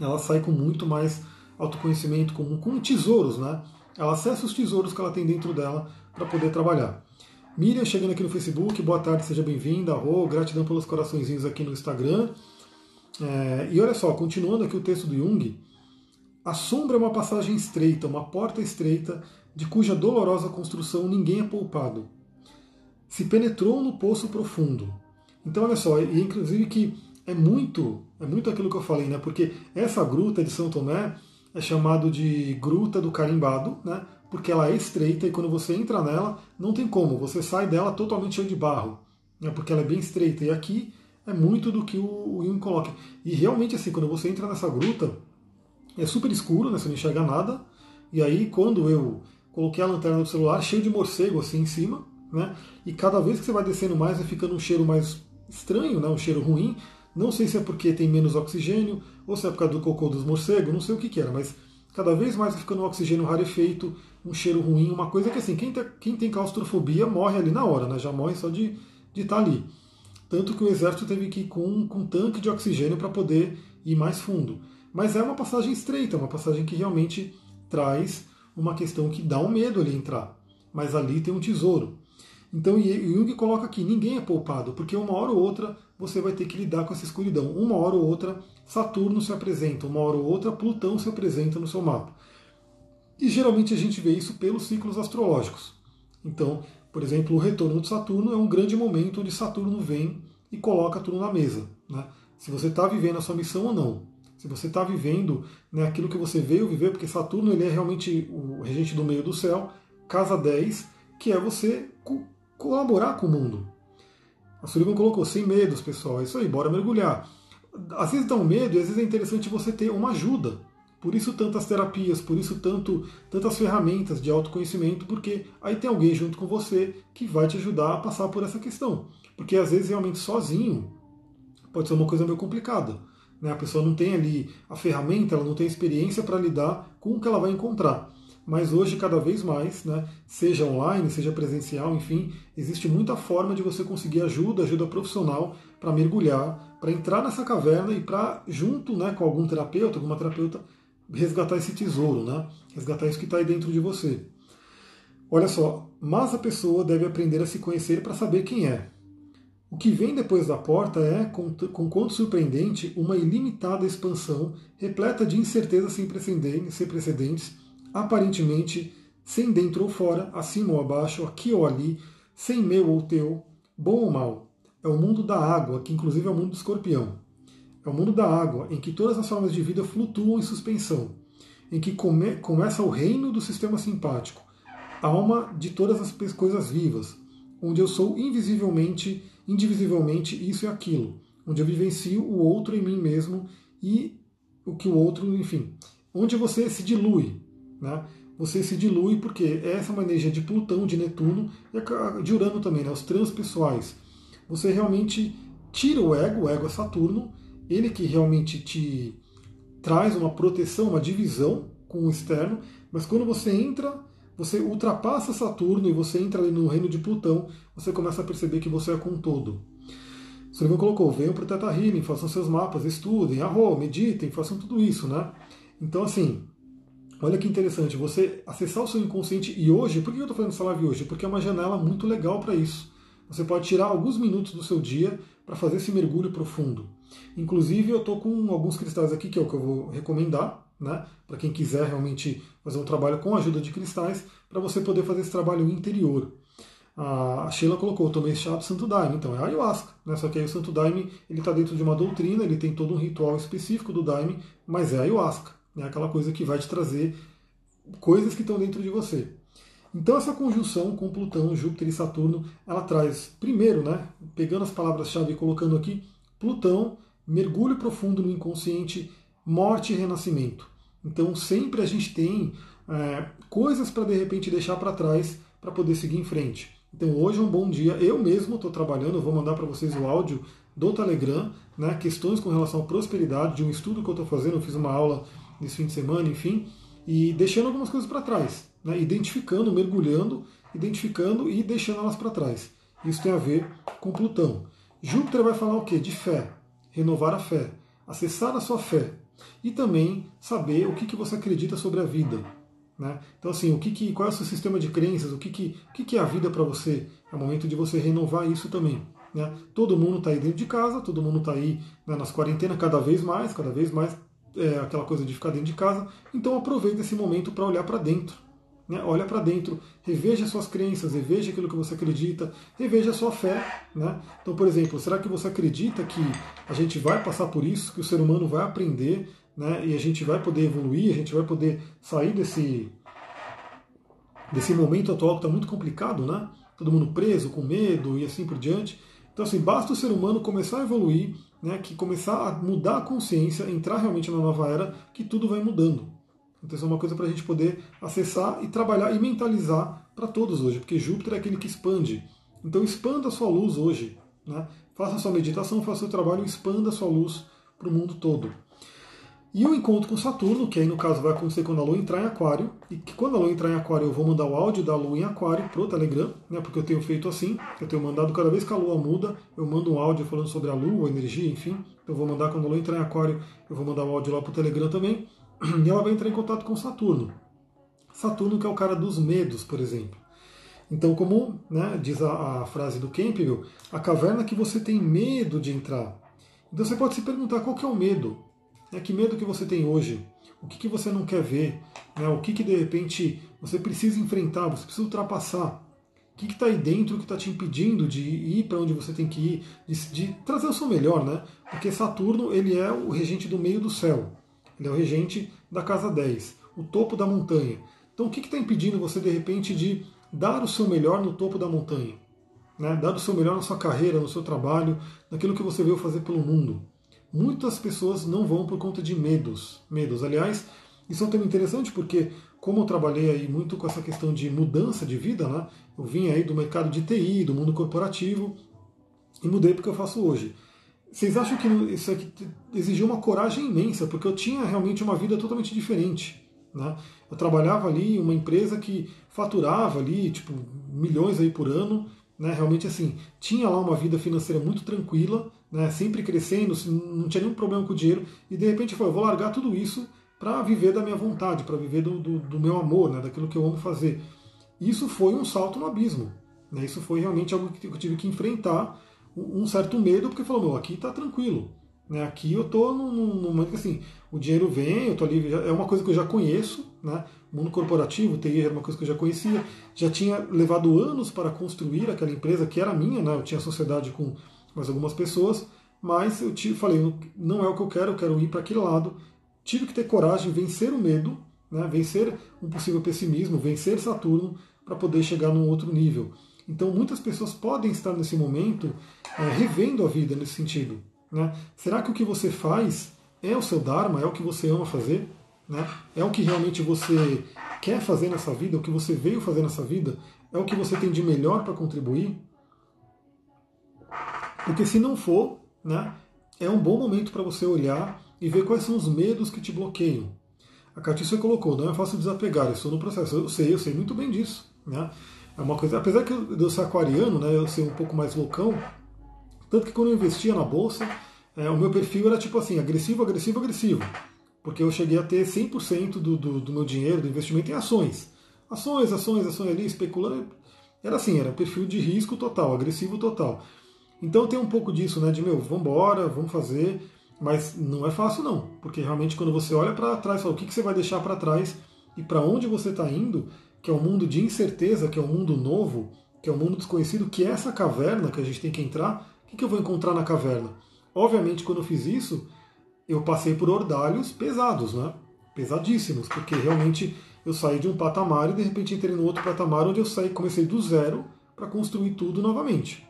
Ela sai com muito mais autoconhecimento, com, com tesouros, né? Ela acessa os tesouros que ela tem dentro dela para poder trabalhar. Miriam chegando aqui no Facebook, boa tarde, seja bem-vinda. Oh, gratidão pelos coraçõezinhos aqui no Instagram. É, e olha só, continuando aqui o texto do Jung, a sombra é uma passagem estreita, uma porta estreita, de cuja dolorosa construção ninguém é poupado. Se penetrou no poço profundo. Então olha só, e inclusive que é muito, é muito aquilo que eu falei, né? Porque essa gruta de São Tomé é chamado de Gruta do Carimbado, né? porque ela é estreita e quando você entra nela, não tem como, você sai dela totalmente cheio de barro, né? porque ela é bem estreita. E aqui é muito do que o, o coloca. E realmente, assim, quando você entra nessa gruta, é super escuro, né? você não enxerga nada. E aí, quando eu coloquei a lanterna do celular, cheio de morcego assim em cima, né? e cada vez que você vai descendo mais, vai ficando um cheiro mais estranho, né? um cheiro ruim. Não sei se é porque tem menos oxigênio, ou se é por causa do cocô dos morcegos, não sei o que, que era, mas cada vez mais ficando um oxigênio rarefeito, um cheiro ruim, uma coisa que assim, quem, tá, quem tem claustrofobia morre ali na hora, né? já morre só de estar tá ali. Tanto que o exército teve que ir com, com um tanque de oxigênio para poder ir mais fundo. Mas é uma passagem estreita, uma passagem que realmente traz uma questão que dá um medo ali entrar. Mas ali tem um tesouro. Então Jung coloca aqui: ninguém é poupado, porque uma hora ou outra você vai ter que lidar com essa escuridão. Uma hora ou outra Saturno se apresenta, uma hora ou outra Plutão se apresenta no seu mapa. E geralmente a gente vê isso pelos ciclos astrológicos. Então, por exemplo, o retorno de Saturno é um grande momento onde Saturno vem e coloca tudo na mesa. Né? Se você está vivendo a sua missão ou não. Se você está vivendo né, aquilo que você veio viver, porque Saturno ele é realmente o regente do meio do céu, casa 10, que é você colaborar com o mundo. A Sullivan colocou sem medos, pessoal. É isso aí, bora mergulhar. Às vezes dá um medo e às vezes é interessante você ter uma ajuda. Por isso tantas terapias, por isso tanto, tantas ferramentas de autoconhecimento, porque aí tem alguém junto com você que vai te ajudar a passar por essa questão. Porque às vezes realmente sozinho pode ser uma coisa meio complicada. Né? A pessoa não tem ali a ferramenta, ela não tem experiência para lidar com o que ela vai encontrar mas hoje cada vez mais, né, seja online, seja presencial, enfim, existe muita forma de você conseguir ajuda, ajuda profissional para mergulhar, para entrar nessa caverna e para, junto né, com algum terapeuta, alguma terapeuta, resgatar esse tesouro, né, resgatar isso que está aí dentro de você. Olha só, mas a pessoa deve aprender a se conhecer para saber quem é. O que vem depois da porta é, com, quanto surpreendente, uma ilimitada expansão repleta de incertezas sem precedentes aparentemente sem dentro ou fora, acima ou abaixo, aqui ou ali, sem meu ou teu, bom ou mal. É o mundo da água, que inclusive é o mundo do escorpião. É o mundo da água, em que todas as formas de vida flutuam em suspensão, em que come, começa o reino do sistema simpático, alma de todas as coisas vivas, onde eu sou invisivelmente, indivisivelmente isso e aquilo, onde eu vivencio o outro em mim mesmo e o que o outro, enfim, onde você se dilui, né? Você se dilui porque essa é uma energia de Plutão, de Netuno e de Urano também, né? os transpessoais. Você realmente tira o ego, o ego é Saturno, ele que realmente te traz uma proteção, uma divisão com o externo, mas quando você entra, você ultrapassa Saturno e você entra ali no reino de Plutão, você começa a perceber que você é com todo. Sullivan colocou, venham para o Teta Healing, façam seus mapas, estudem, arro, meditem, façam tudo isso, né? Então, assim, olha que interessante, você acessar o seu inconsciente, e hoje, por que eu estou fazendo essa live hoje? Porque é uma janela muito legal para isso. Você pode tirar alguns minutos do seu dia para fazer esse mergulho profundo. Inclusive, eu estou com alguns cristais aqui, que é o que eu vou recomendar, né? Para quem quiser realmente fazer um trabalho com a ajuda de cristais, para você poder fazer esse trabalho interior. A Sheila colocou, eu tomei chá do Santo Daime, então é ayahuasca, né? só que aí o Santo Daime ele está dentro de uma doutrina, ele tem todo um ritual específico do Daime, mas é ayahuasca, é aquela coisa que vai te trazer coisas que estão dentro de você. Então essa conjunção com Plutão, Júpiter e Saturno, ela traz, primeiro, né, pegando as palavras-chave e colocando aqui, Plutão, mergulho profundo no inconsciente, morte e renascimento. Então sempre a gente tem é, coisas para de repente deixar para trás para poder seguir em frente. Então hoje é um bom dia. Eu mesmo estou trabalhando, vou mandar para vocês o áudio do Telegram, né, questões com relação à prosperidade, de um estudo que eu estou fazendo, eu fiz uma aula nesse fim de semana, enfim, e deixando algumas coisas para trás, né, identificando, mergulhando, identificando e deixando elas para trás. Isso tem a ver com Plutão. Júpiter vai falar o quê? De fé, renovar a fé, acessar a sua fé e também saber o que, que você acredita sobre a vida. Né? Então, assim, o que, que, qual é o seu sistema de crenças? O que, que, o que, que é a vida para você? É momento de você renovar isso também. Né? Todo mundo está aí dentro de casa, todo mundo está aí né, nas quarentenas cada vez mais, cada vez mais é, aquela coisa de ficar dentro de casa. Então aproveita esse momento para olhar para dentro. Né? Olha para dentro, reveja suas crenças, reveja aquilo que você acredita, reveja sua fé. Né? Então, por exemplo, será que você acredita que a gente vai passar por isso, que o ser humano vai aprender né? e a gente vai poder evoluir, a gente vai poder sair desse, desse momento atual que está muito complicado, né? todo mundo preso, com medo e assim por diante. Então, assim, basta o ser humano começar a evoluir, né, que começar a mudar a consciência, entrar realmente na nova era, que tudo vai mudando. Então, isso é uma coisa para a gente poder acessar e trabalhar e mentalizar para todos hoje, porque Júpiter é aquele que expande. Então, expanda a sua luz hoje. Né? Faça a sua meditação, faça o seu trabalho, expanda a sua luz para o mundo todo. E o encontro com Saturno, que aí no caso vai acontecer quando a Lua entrar em Aquário, e que quando a Lua entrar em Aquário eu vou mandar o áudio da Lua em Aquário pro Telegram, né, porque eu tenho feito assim, eu tenho mandado cada vez que a Lua muda, eu mando um áudio falando sobre a Lua, a energia, enfim, eu vou mandar quando a Lua entrar em Aquário, eu vou mandar o áudio lá pro Telegram também, e ela vai entrar em contato com Saturno. Saturno que é o cara dos medos, por exemplo. Então, como né, diz a, a frase do Campbell, a caverna que você tem medo de entrar. Então você pode se perguntar qual que é o medo. Né? Que medo que você tem hoje? O que, que você não quer ver? Né? O que, que de repente você precisa enfrentar, você precisa ultrapassar? O que está aí dentro que está te impedindo de ir para onde você tem que ir, de, de, trazer o seu melhor, né? Porque Saturno ele é o regente do meio do céu, ele é o regente da casa 10, o topo da montanha. Então o que está impedindo você de repente de dar o seu melhor no topo da montanha? Né? Dar o seu melhor na sua carreira, no seu trabalho, naquilo que você veio fazer pelo mundo. Muitas pessoas não vão por conta de medos. Medos, aliás, isso é um tema interessante porque, como eu trabalhei aí muito com essa questão de mudança de vida, né? Eu vim aí do mercado de TI, do mundo corporativo, e mudei porque eu faço hoje. Vocês acham que isso aqui exigiu uma coragem imensa, porque eu tinha realmente uma vida totalmente diferente. Né? Eu trabalhava ali em uma empresa que faturava ali, tipo, milhões aí por ano, né? realmente assim, tinha lá uma vida financeira muito tranquila, né, sempre crescendo, não tinha nenhum problema com o dinheiro, e de repente foi, eu vou largar tudo isso para viver da minha vontade, para viver do, do, do, meu amor, né, daquilo que eu amo fazer. Isso foi um salto no abismo. Né, isso foi realmente algo que eu tive que enfrentar, um certo medo, porque falou, meu, aqui está tranquilo. Né, aqui eu estou num, momento que assim, o dinheiro vem, eu estou ali, é uma coisa que eu já conheço, né, mundo corporativo, TI era uma coisa que eu já conhecia, já tinha levado anos para construir aquela empresa que era minha, né, eu tinha sociedade com mais algumas pessoas, mas eu tive, falei, não é o que eu quero, eu quero ir para aquele lado. Tive que ter coragem, vencer o medo, né, vencer um possível pessimismo, vencer Saturno para poder chegar num outro nível. Então muitas pessoas podem estar nesse momento é, revendo a vida nesse sentido. Né? Será que o que você faz é o seu Dharma, é o que você ama fazer? Né? É o que realmente você quer fazer nessa vida, o que você veio fazer nessa vida? É o que você tem de melhor para contribuir? Porque se não for, né, é um bom momento para você olhar e ver quais são os medos que te bloqueiam. A Catícia colocou, não é fácil desapegar, eu estou no processo. Eu sei, eu sei muito bem disso. Né? É uma coisa, apesar que eu, eu ser aquariano, né, eu ser um pouco mais loucão, tanto que quando eu investia na bolsa, é, o meu perfil era tipo assim, agressivo, agressivo, agressivo. Porque eu cheguei a ter 100% do, do, do meu dinheiro, do investimento em ações. Ações, ações, ações ali, especulando. Era assim, era perfil de risco total, agressivo total. Então tem um pouco disso, né? De meu, vamos embora, vamos fazer. Mas não é fácil não, porque realmente quando você olha para trás, fala, o que, que você vai deixar para trás e para onde você está indo, que é um mundo de incerteza, que é um mundo novo, que é um mundo desconhecido, que é essa caverna que a gente tem que entrar, o que, que eu vou encontrar na caverna? Obviamente, quando eu fiz isso, eu passei por ordalhos pesados, né? Pesadíssimos, porque realmente eu saí de um patamar e de repente entrei no outro patamar onde eu saí, comecei do zero para construir tudo novamente.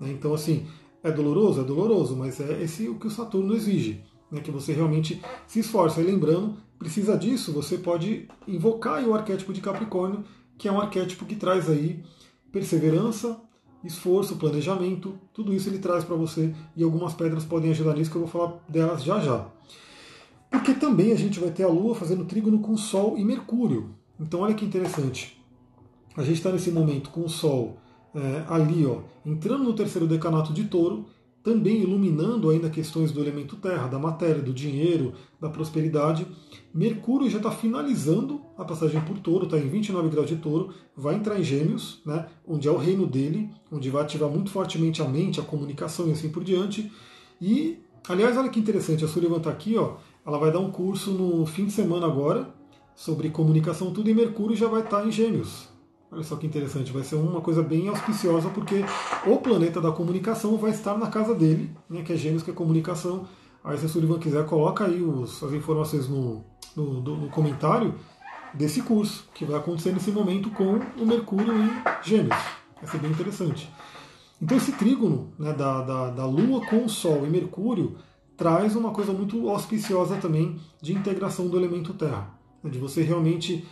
Né? Então, assim, é doloroso? É doloroso, mas é esse o que o Saturno exige, né? que você realmente se esforça. E lembrando, precisa disso, você pode invocar o arquétipo de Capricórnio, que é um arquétipo que traz aí perseverança, esforço, planejamento, tudo isso ele traz para você e algumas pedras podem ajudar nisso, que eu vou falar delas já já. Porque também a gente vai ter a Lua fazendo trígono com Sol e Mercúrio. Então olha que interessante. A gente está nesse momento com o Sol é, ali, ó, entrando no terceiro decanato de touro, também iluminando ainda questões do elemento terra, da matéria, do dinheiro, da prosperidade. Mercúrio já está finalizando a passagem por touro, está em 29 graus de touro, vai entrar em gêmeos, né, onde é o reino dele, onde vai ativar muito fortemente a mente, a comunicação e assim por diante. E, aliás, olha que interessante, a Sullivan está aqui, ó, ela vai dar um curso no fim de semana agora sobre comunicação, tudo, e Mercúrio já vai estar tá em gêmeos. Olha só que interessante, vai ser uma coisa bem auspiciosa, porque o planeta da comunicação vai estar na casa dele, né, que é Gêmeos, que é comunicação. Aí, se a Sullivan quiser, coloca aí os, as informações no, no, no, comentário desse curso, que vai acontecer nesse momento com o Mercúrio em Gêmeos. Vai ser bem interessante. Então, esse trígono né, da, da, da Lua com o Sol e Mercúrio traz uma coisa muito auspiciosa também de integração do elemento Terra, né, de você realmente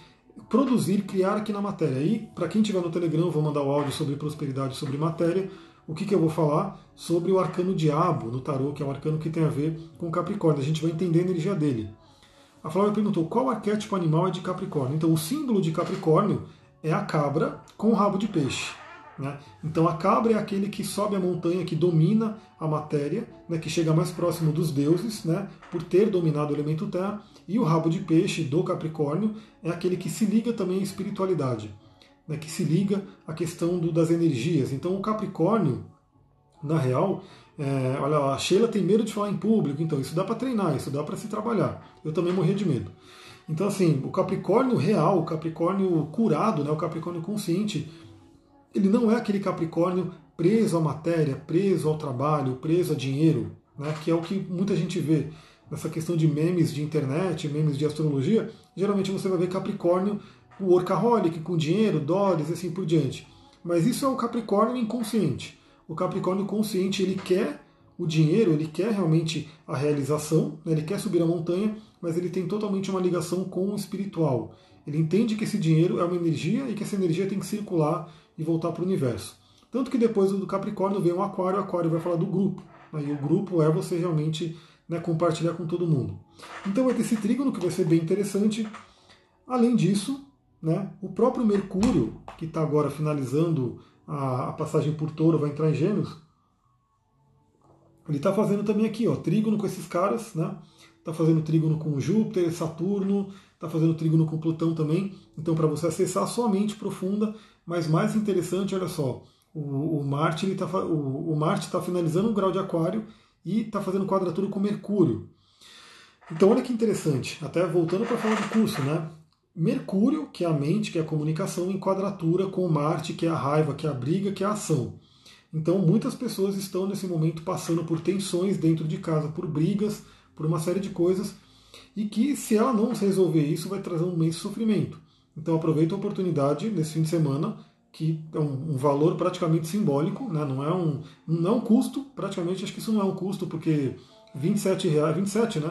produzir, criar aqui na matéria. E para quem estiver no Telegram, vou mandar o áudio sobre prosperidade, sobre matéria. O que, que eu vou falar? Sobre o arcano diabo no tarô, que é um arcano que tem a ver com Capricórnio. A gente vai entender a energia dele. A Flávia perguntou qual arquétipo animal é de Capricórnio. Então, o símbolo de Capricórnio é a cabra com o rabo de peixe. Né? Então, a cabra é aquele que sobe a montanha, que domina a matéria, né? que chega mais próximo dos deuses, né? por ter dominado o elemento terra. E o rabo de peixe do Capricórnio é aquele que se liga também à espiritualidade, né, que se liga à questão do, das energias. Então o Capricórnio, na real, é, olha, a Sheila tem medo de falar em público, então isso dá para treinar, isso dá para se trabalhar. Eu também morria de medo. Então, assim, o Capricórnio real, o Capricórnio curado, né, o Capricórnio consciente, ele não é aquele Capricórnio preso à matéria, preso ao trabalho, preso a dinheiro, né, que é o que muita gente vê nessa questão de memes de internet, memes de astrologia, geralmente você vai ver Capricórnio, o workaholic, com dinheiro, dólares e assim por diante. Mas isso é o Capricórnio inconsciente. O Capricórnio consciente, ele quer o dinheiro, ele quer realmente a realização, né? ele quer subir a montanha, mas ele tem totalmente uma ligação com o espiritual. Ele entende que esse dinheiro é uma energia e que essa energia tem que circular e voltar para o universo. Tanto que depois do Capricórnio vem o Aquário, o Aquário vai falar do grupo. Né? E o grupo é você realmente né, compartilhar com todo mundo. Então vai ter esse trígono que vai ser bem interessante. Além disso, né, o próprio Mercúrio, que está agora finalizando a, a, passagem por touro, vai entrar em gêmeos, ele está fazendo também aqui, ó, trígono com esses caras, né? Está fazendo trígono com Júpiter, Saturno, está fazendo trígono com Plutão também. Então, para você acessar a sua mente profunda, mas mais interessante, olha só, o, o Marte está o, o Marte tá finalizando um grau de Aquário e está fazendo quadratura com Mercúrio. Então olha que interessante, até voltando para falar do curso, né? Mercúrio, que é a mente, que é a comunicação, em quadratura com Marte, que é a raiva, que é a briga, que é a ação. Então muitas pessoas estão nesse momento passando por tensões dentro de casa, por brigas, por uma série de coisas, e que se ela não resolver isso, vai trazer um imenso sofrimento. Então aproveita a oportunidade nesse fim de semana que é um, um, valor praticamente simbólico, né? não, é um, não é custo, praticamente acho que isso não é um custo, porque 27 reais, 27, né?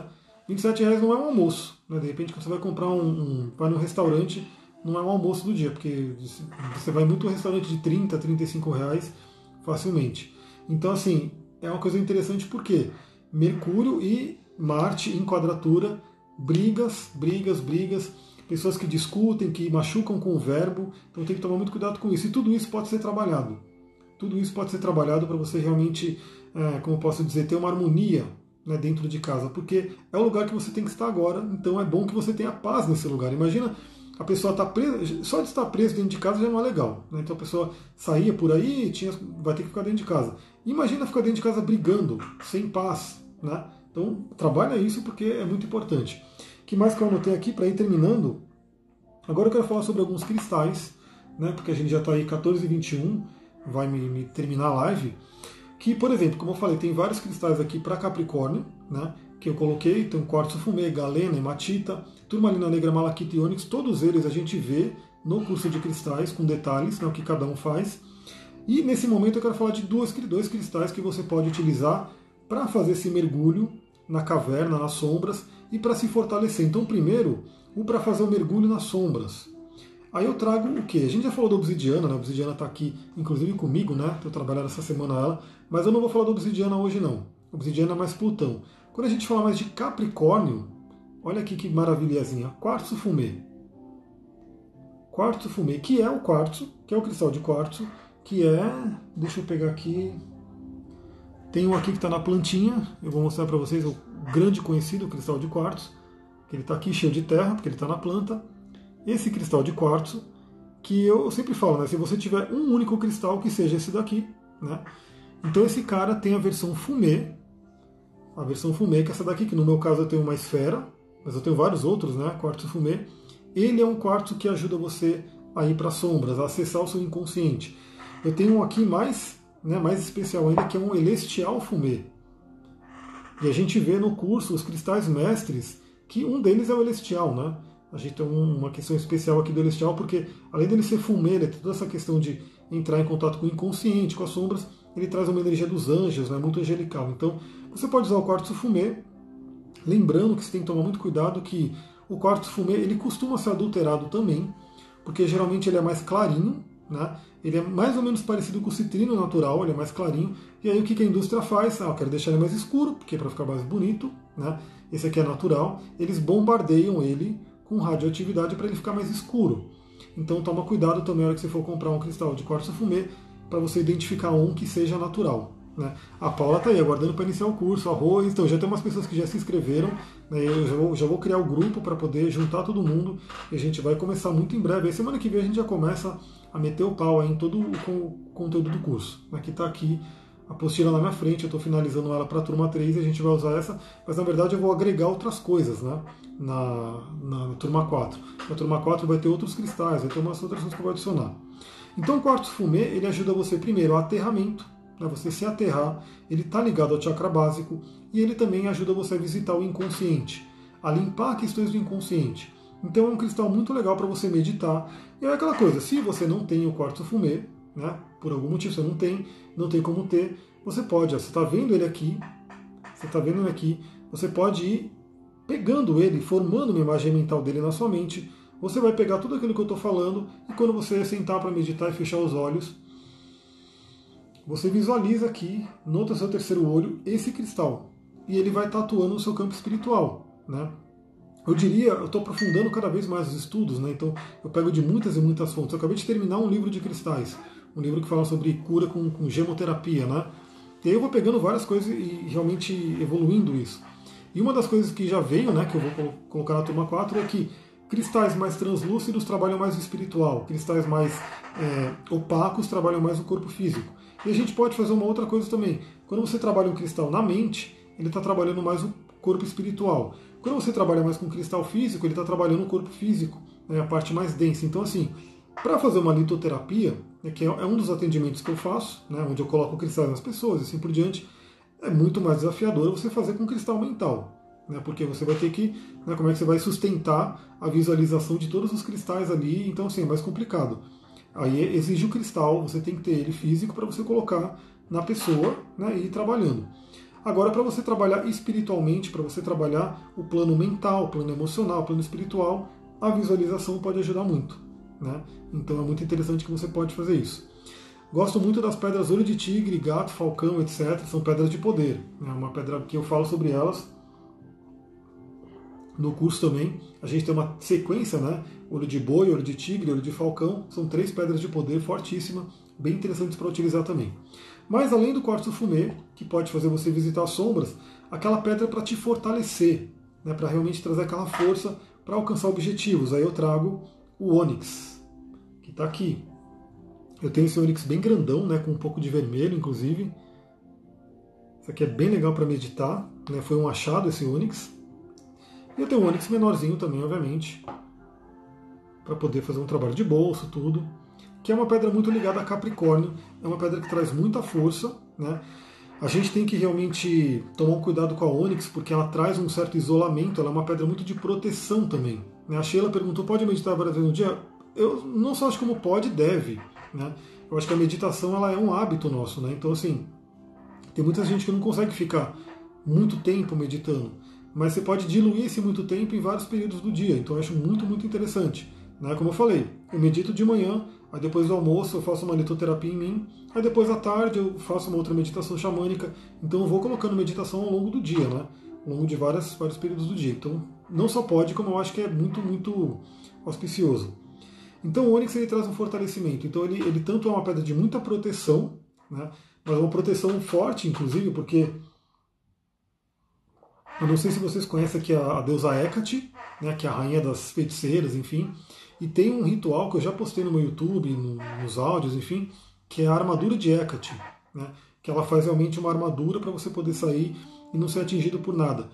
27 reais não é um almoço. Né? De repente, quando você vai comprar um, um vai no restaurante, não é um almoço do dia, porque você vai muito restaurante de 30, 35 reais facilmente. Então, assim, é uma coisa interessante porque Mercúrio e Marte em quadratura brigas, brigas, brigas, pessoas que discutem, que machucam com o verbo, então tem que tomar muito cuidado com isso. E tudo isso pode ser trabalhado. Tudo isso pode ser trabalhado para você realmente, é, como posso dizer, ter uma harmonia né, dentro de casa, porque é o lugar que você tem que estar agora, então é bom que você tenha paz nesse lugar. Imagina a pessoa está presa, só de estar preso dentro de casa já não é legal. Né? Então a pessoa saía por aí tinha, vai ter que ficar dentro de casa. Imagina ficar dentro de casa brigando, sem paz. Né? Então trabalha isso porque é muito importante. Que mais que eu anotei aqui para ir terminando? Agora eu quero falar sobre alguns cristais, né? porque a gente já está aí 14 e 21, vai me, me terminar a live. Que, por exemplo, como eu falei, tem vários cristais aqui para Capricórnio, né? que eu coloquei, tem quartzo fumê, galena, hematita, turmalina negra, malaquita e ônix, todos eles a gente vê no curso de cristais, com detalhes, né, o que cada um faz. E nesse momento eu quero falar de duas, dois cristais que você pode utilizar para fazer esse mergulho na caverna, nas sombras e para se fortalecer. Então, primeiro, o para fazer o mergulho nas sombras. Aí eu trago o que? A gente já falou da obsidiana, né? A obsidiana está aqui, inclusive comigo, né? Estou trabalhando essa semana ela, mas eu não vou falar da obsidiana hoje não. Obsidiana é mais Plutão. Quando a gente fala mais de Capricórnio, olha aqui que maravilhazinha, quartzo fumê. Quartzo fumê, que é o quartzo, que é o cristal de quartzo, que é, deixa eu pegar aqui, tem um aqui que está na plantinha, eu vou mostrar para vocês o grande conhecido cristal de quartzo, que ele está aqui cheio de terra, porque ele está na planta. Esse cristal de quartzo, que eu sempre falo, né, se você tiver um único cristal, que seja esse daqui, né? Então esse cara tem a versão fumê, a versão fumê, que é essa daqui, que no meu caso eu tenho uma esfera, mas eu tenho vários outros, né? Quartzo fumê. Ele é um quartzo que ajuda você a ir para as sombras, a acessar o seu inconsciente. Eu tenho um aqui mais, né, mais especial ainda, que é um celestial fumê. E a gente vê no curso os cristais mestres, que um deles é o celestial, né? A gente tem uma questão especial aqui do celestial, porque além dele ser tem toda essa questão de entrar em contato com o inconsciente, com as sombras, ele traz uma energia dos anjos, né, muito angelical. Então, você pode usar o quartzo fumê, lembrando que você tem que tomar muito cuidado que o quartzo fumê ele costuma ser adulterado também, porque geralmente ele é mais clarinho, né? Ele é mais ou menos parecido com o citrino natural, ele é mais clarinho. E aí o que a indústria faz? Ah, eu quero deixar ele mais escuro, porque é para ficar mais bonito, né? Esse aqui é natural. Eles bombardeiam ele com radioatividade para ele ficar mais escuro. Então toma cuidado também na hora que você for comprar um cristal de quartzo fumê, para você identificar um que seja natural. Né? A Paula está aí aguardando para iniciar o curso, arroz. Então já tem umas pessoas que já se inscreveram. Né? Eu já vou, já vou criar o grupo para poder juntar todo mundo. E a gente vai começar muito em breve. Aí semana que vem a gente já começa a meter o pau em todo o conteúdo do curso. Aqui está aqui a apostila na minha frente, eu estou finalizando ela para a turma 3 e a gente vai usar essa, mas na verdade eu vou agregar outras coisas né, na, na, turma 4. Na turma 4 vai ter outros cristais, vai ter umas outras coisas que eu vou adicionar. Então o quartzo fumê ele ajuda você primeiro ao aterramento, né, você se aterrar, ele está ligado ao chakra básico e ele também ajuda você a visitar o inconsciente, a limpar questões do inconsciente. Então é um cristal muito legal para você meditar. E é aquela coisa, se você não tem o quartzo fumê, né, por algum motivo você não tem, não tem como ter, você pode, ó, você está vendo ele aqui, você está vendo ele aqui, você pode ir pegando ele, formando uma imagem mental dele na sua mente, você vai pegar tudo aquilo que eu estou falando e quando você sentar para meditar e fechar os olhos, você visualiza aqui, no seu terceiro olho, esse cristal. E ele vai estar atuando no seu campo espiritual. Né? Eu diria, eu estou aprofundando cada vez mais os estudos, né? então eu pego de muitas e muitas fontes. Eu acabei de terminar um livro de cristais, um livro que fala sobre cura com, com gemoterapia. Né? E aí eu vou pegando várias coisas e realmente evoluindo isso. E uma das coisas que já veio, né, que eu vou colocar na turma 4, é que Cristais mais translúcidos trabalham mais o espiritual, cristais mais é, opacos trabalham mais o corpo físico. E a gente pode fazer uma outra coisa também. Quando você trabalha um cristal na mente, ele está trabalhando mais o corpo espiritual. Quando você trabalha mais com cristal físico, ele está trabalhando o corpo físico, né, a parte mais densa. Então, assim, para fazer uma litoterapia, né, que é, é um dos atendimentos que eu faço, né, onde eu coloco cristais nas pessoas e assim por diante, é muito mais desafiador você fazer com cristal mental né, porque você vai ter que, né, como é que você vai sustentar a visualização de todos os cristais ali, então assim, é mais complicado. Aí exige o cristal, você tem que ter ele físico para você colocar na pessoa né, e ir trabalhando. Agora, para você trabalhar espiritualmente, para você trabalhar o plano mental, o plano emocional, o plano espiritual, a visualização pode ajudar muito. Né? Então é muito interessante que você pode fazer isso. Gosto muito das pedras olho de tigre, gato, falcão, etc. São pedras de poder. É uma pedra que eu falo sobre elas no curso também. A gente tem uma sequência, né? Olho de boi, olho de tigre, olho de falcão. São três pedras de poder fortíssima, bem interessantes para utilizar também. Mas além do quartzo fumê, que pode fazer você visitar sombras, aquela pedra é para te fortalecer, né? para realmente trazer aquela força para alcançar objetivos. Aí eu trago o ônix, que está aqui. Eu tenho esse ônix bem grandão, né? com um pouco de vermelho, inclusive. Isso aqui é bem legal para meditar. Né? Foi um achado esse ônix. E eu tenho um ônix menorzinho também, obviamente, para poder fazer um trabalho de bolso, tudo. Que é uma pedra muito ligada a Capricórnio, é uma pedra que traz muita força, né? A gente tem que realmente tomar cuidado com a ônix, porque ela traz um certo isolamento, ela é uma pedra muito de proteção também. Né? A Sheila perguntou, pode meditar várias vezes no dia? Eu não só acho como pode, deve. Né? Eu acho que a meditação ela é um hábito nosso, né? Então, assim, tem muita gente que não consegue ficar muito tempo meditando mas você pode diluir esse muito tempo em vários períodos do dia. Então eu acho muito, muito interessante. Né? Como eu falei, eu medito de manhã, aí depois do almoço eu faço uma litoterapia em mim, aí depois à tarde eu faço uma outra meditação xamânica. Então eu vou colocando meditação ao longo do dia, né? ao longo de várias, vários períodos do dia. Então não só pode, como eu acho que é muito, muito auspicioso. Então o Onyx ele traz um fortalecimento. Então ele, ele tanto é uma pedra de muita proteção, né? mas uma proteção forte, inclusive, porque eu não sei se vocês conhecem aqui a, a deusa Hecate, né, que é a rainha das feiticeiras, enfim. E tem um ritual que eu já postei no meu YouTube, no, nos áudios, enfim, que é a armadura de Hecate. Né, que ela faz realmente uma armadura para você poder sair e não ser atingido por nada.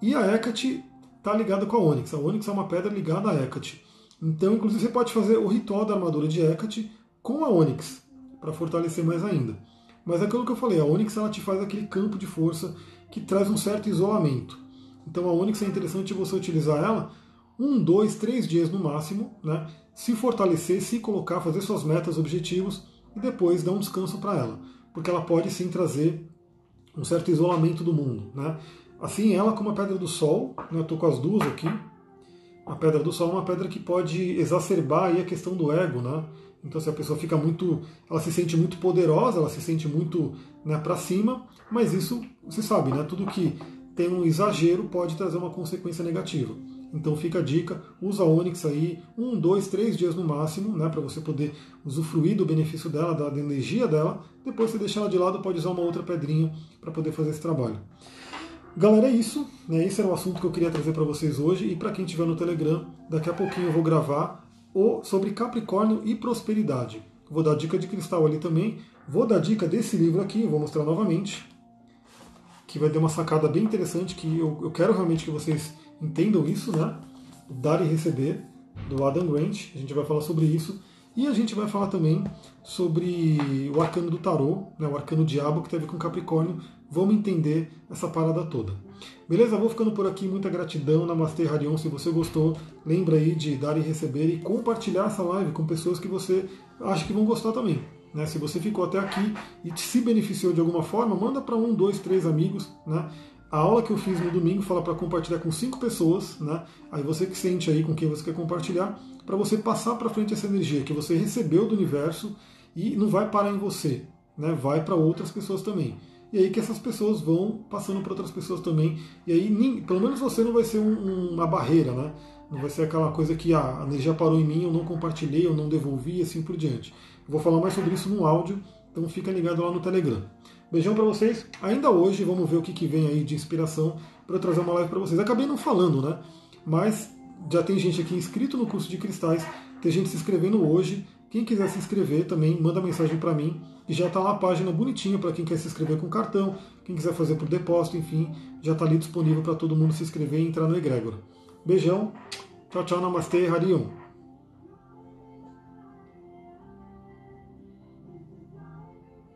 E a Hecate está ligada com a Onyx. A Onyx é uma pedra ligada a Hecate. Então, inclusive, você pode fazer o ritual da armadura de Hecate com a Onyx, para fortalecer mais ainda. Mas é aquilo que eu falei, a Onyx ela te faz aquele campo de força que traz um certo isolamento. Então a Onyx é interessante você utilizar ela um, dois, três dias no máximo, né? se fortalecer, se colocar, fazer suas metas, objetivos e depois dar um descanso para ela, porque ela pode sim trazer um certo isolamento do mundo. Né? Assim, ela como a pedra do sol, né? estou com as duas aqui, a pedra do sol é uma pedra que pode exacerbar aí a questão do ego, né? Então, se a pessoa fica muito, ela se sente muito poderosa, ela se sente muito né, para cima, mas isso, você sabe, né? Tudo que tem um exagero pode trazer uma consequência negativa. Então fica a dica, usa a Onix aí um, dois, três dias no máximo, né, para você poder usufruir do benefício dela, da, da energia dela. Depois você deixa ela de lado, pode usar uma outra pedrinha para poder fazer esse trabalho. Galera, é isso. Né, esse era o assunto que eu queria trazer para vocês hoje. E para quem estiver no Telegram, daqui a pouquinho eu vou gravar ou sobre Capricórnio e prosperidade. Vou dar dica de cristal ali também. Vou dar dica desse livro aqui, vou mostrar novamente, que vai ter uma sacada bem interessante, que eu, eu quero realmente que vocês entendam isso, né? Dar e receber, do Adam Grant. A gente vai falar sobre isso. E a gente vai falar também sobre o arcano do tarô, né, o arcano diabo que teve com Capricórnio. Vamos entender essa parada toda. Beleza? Vou ficando por aqui. Muita gratidão. Namastê, Radion. Se você gostou, lembra aí de dar e receber e compartilhar essa live com pessoas que você acha que vão gostar também. Né? Se você ficou até aqui e se beneficiou de alguma forma, manda para um, dois, três amigos. Né? A aula que eu fiz no domingo fala para compartilhar com cinco pessoas. Né? Aí você que sente aí com quem você quer compartilhar, para você passar para frente essa energia que você recebeu do universo e não vai parar em você, né? vai para outras pessoas também e aí que essas pessoas vão passando para outras pessoas também, e aí nem, pelo menos você não vai ser um, uma barreira, né? Não vai ser aquela coisa que ah, a energia parou em mim, eu não compartilhei, eu não devolvi e assim por diante. Eu vou falar mais sobre isso no áudio, então fica ligado lá no Telegram. Beijão para vocês. Ainda hoje, vamos ver o que, que vem aí de inspiração para trazer uma live para vocês. Acabei não falando, né? Mas já tem gente aqui inscrito no curso de cristais, tem gente se inscrevendo hoje. Quem quiser se inscrever também, manda mensagem para mim. E já está lá a página bonitinha para quem quer se inscrever com cartão, quem quiser fazer por depósito, enfim, já está ali disponível para todo mundo se inscrever e entrar no Egrégora. Beijão, tchau, tchau, namastê, Harion.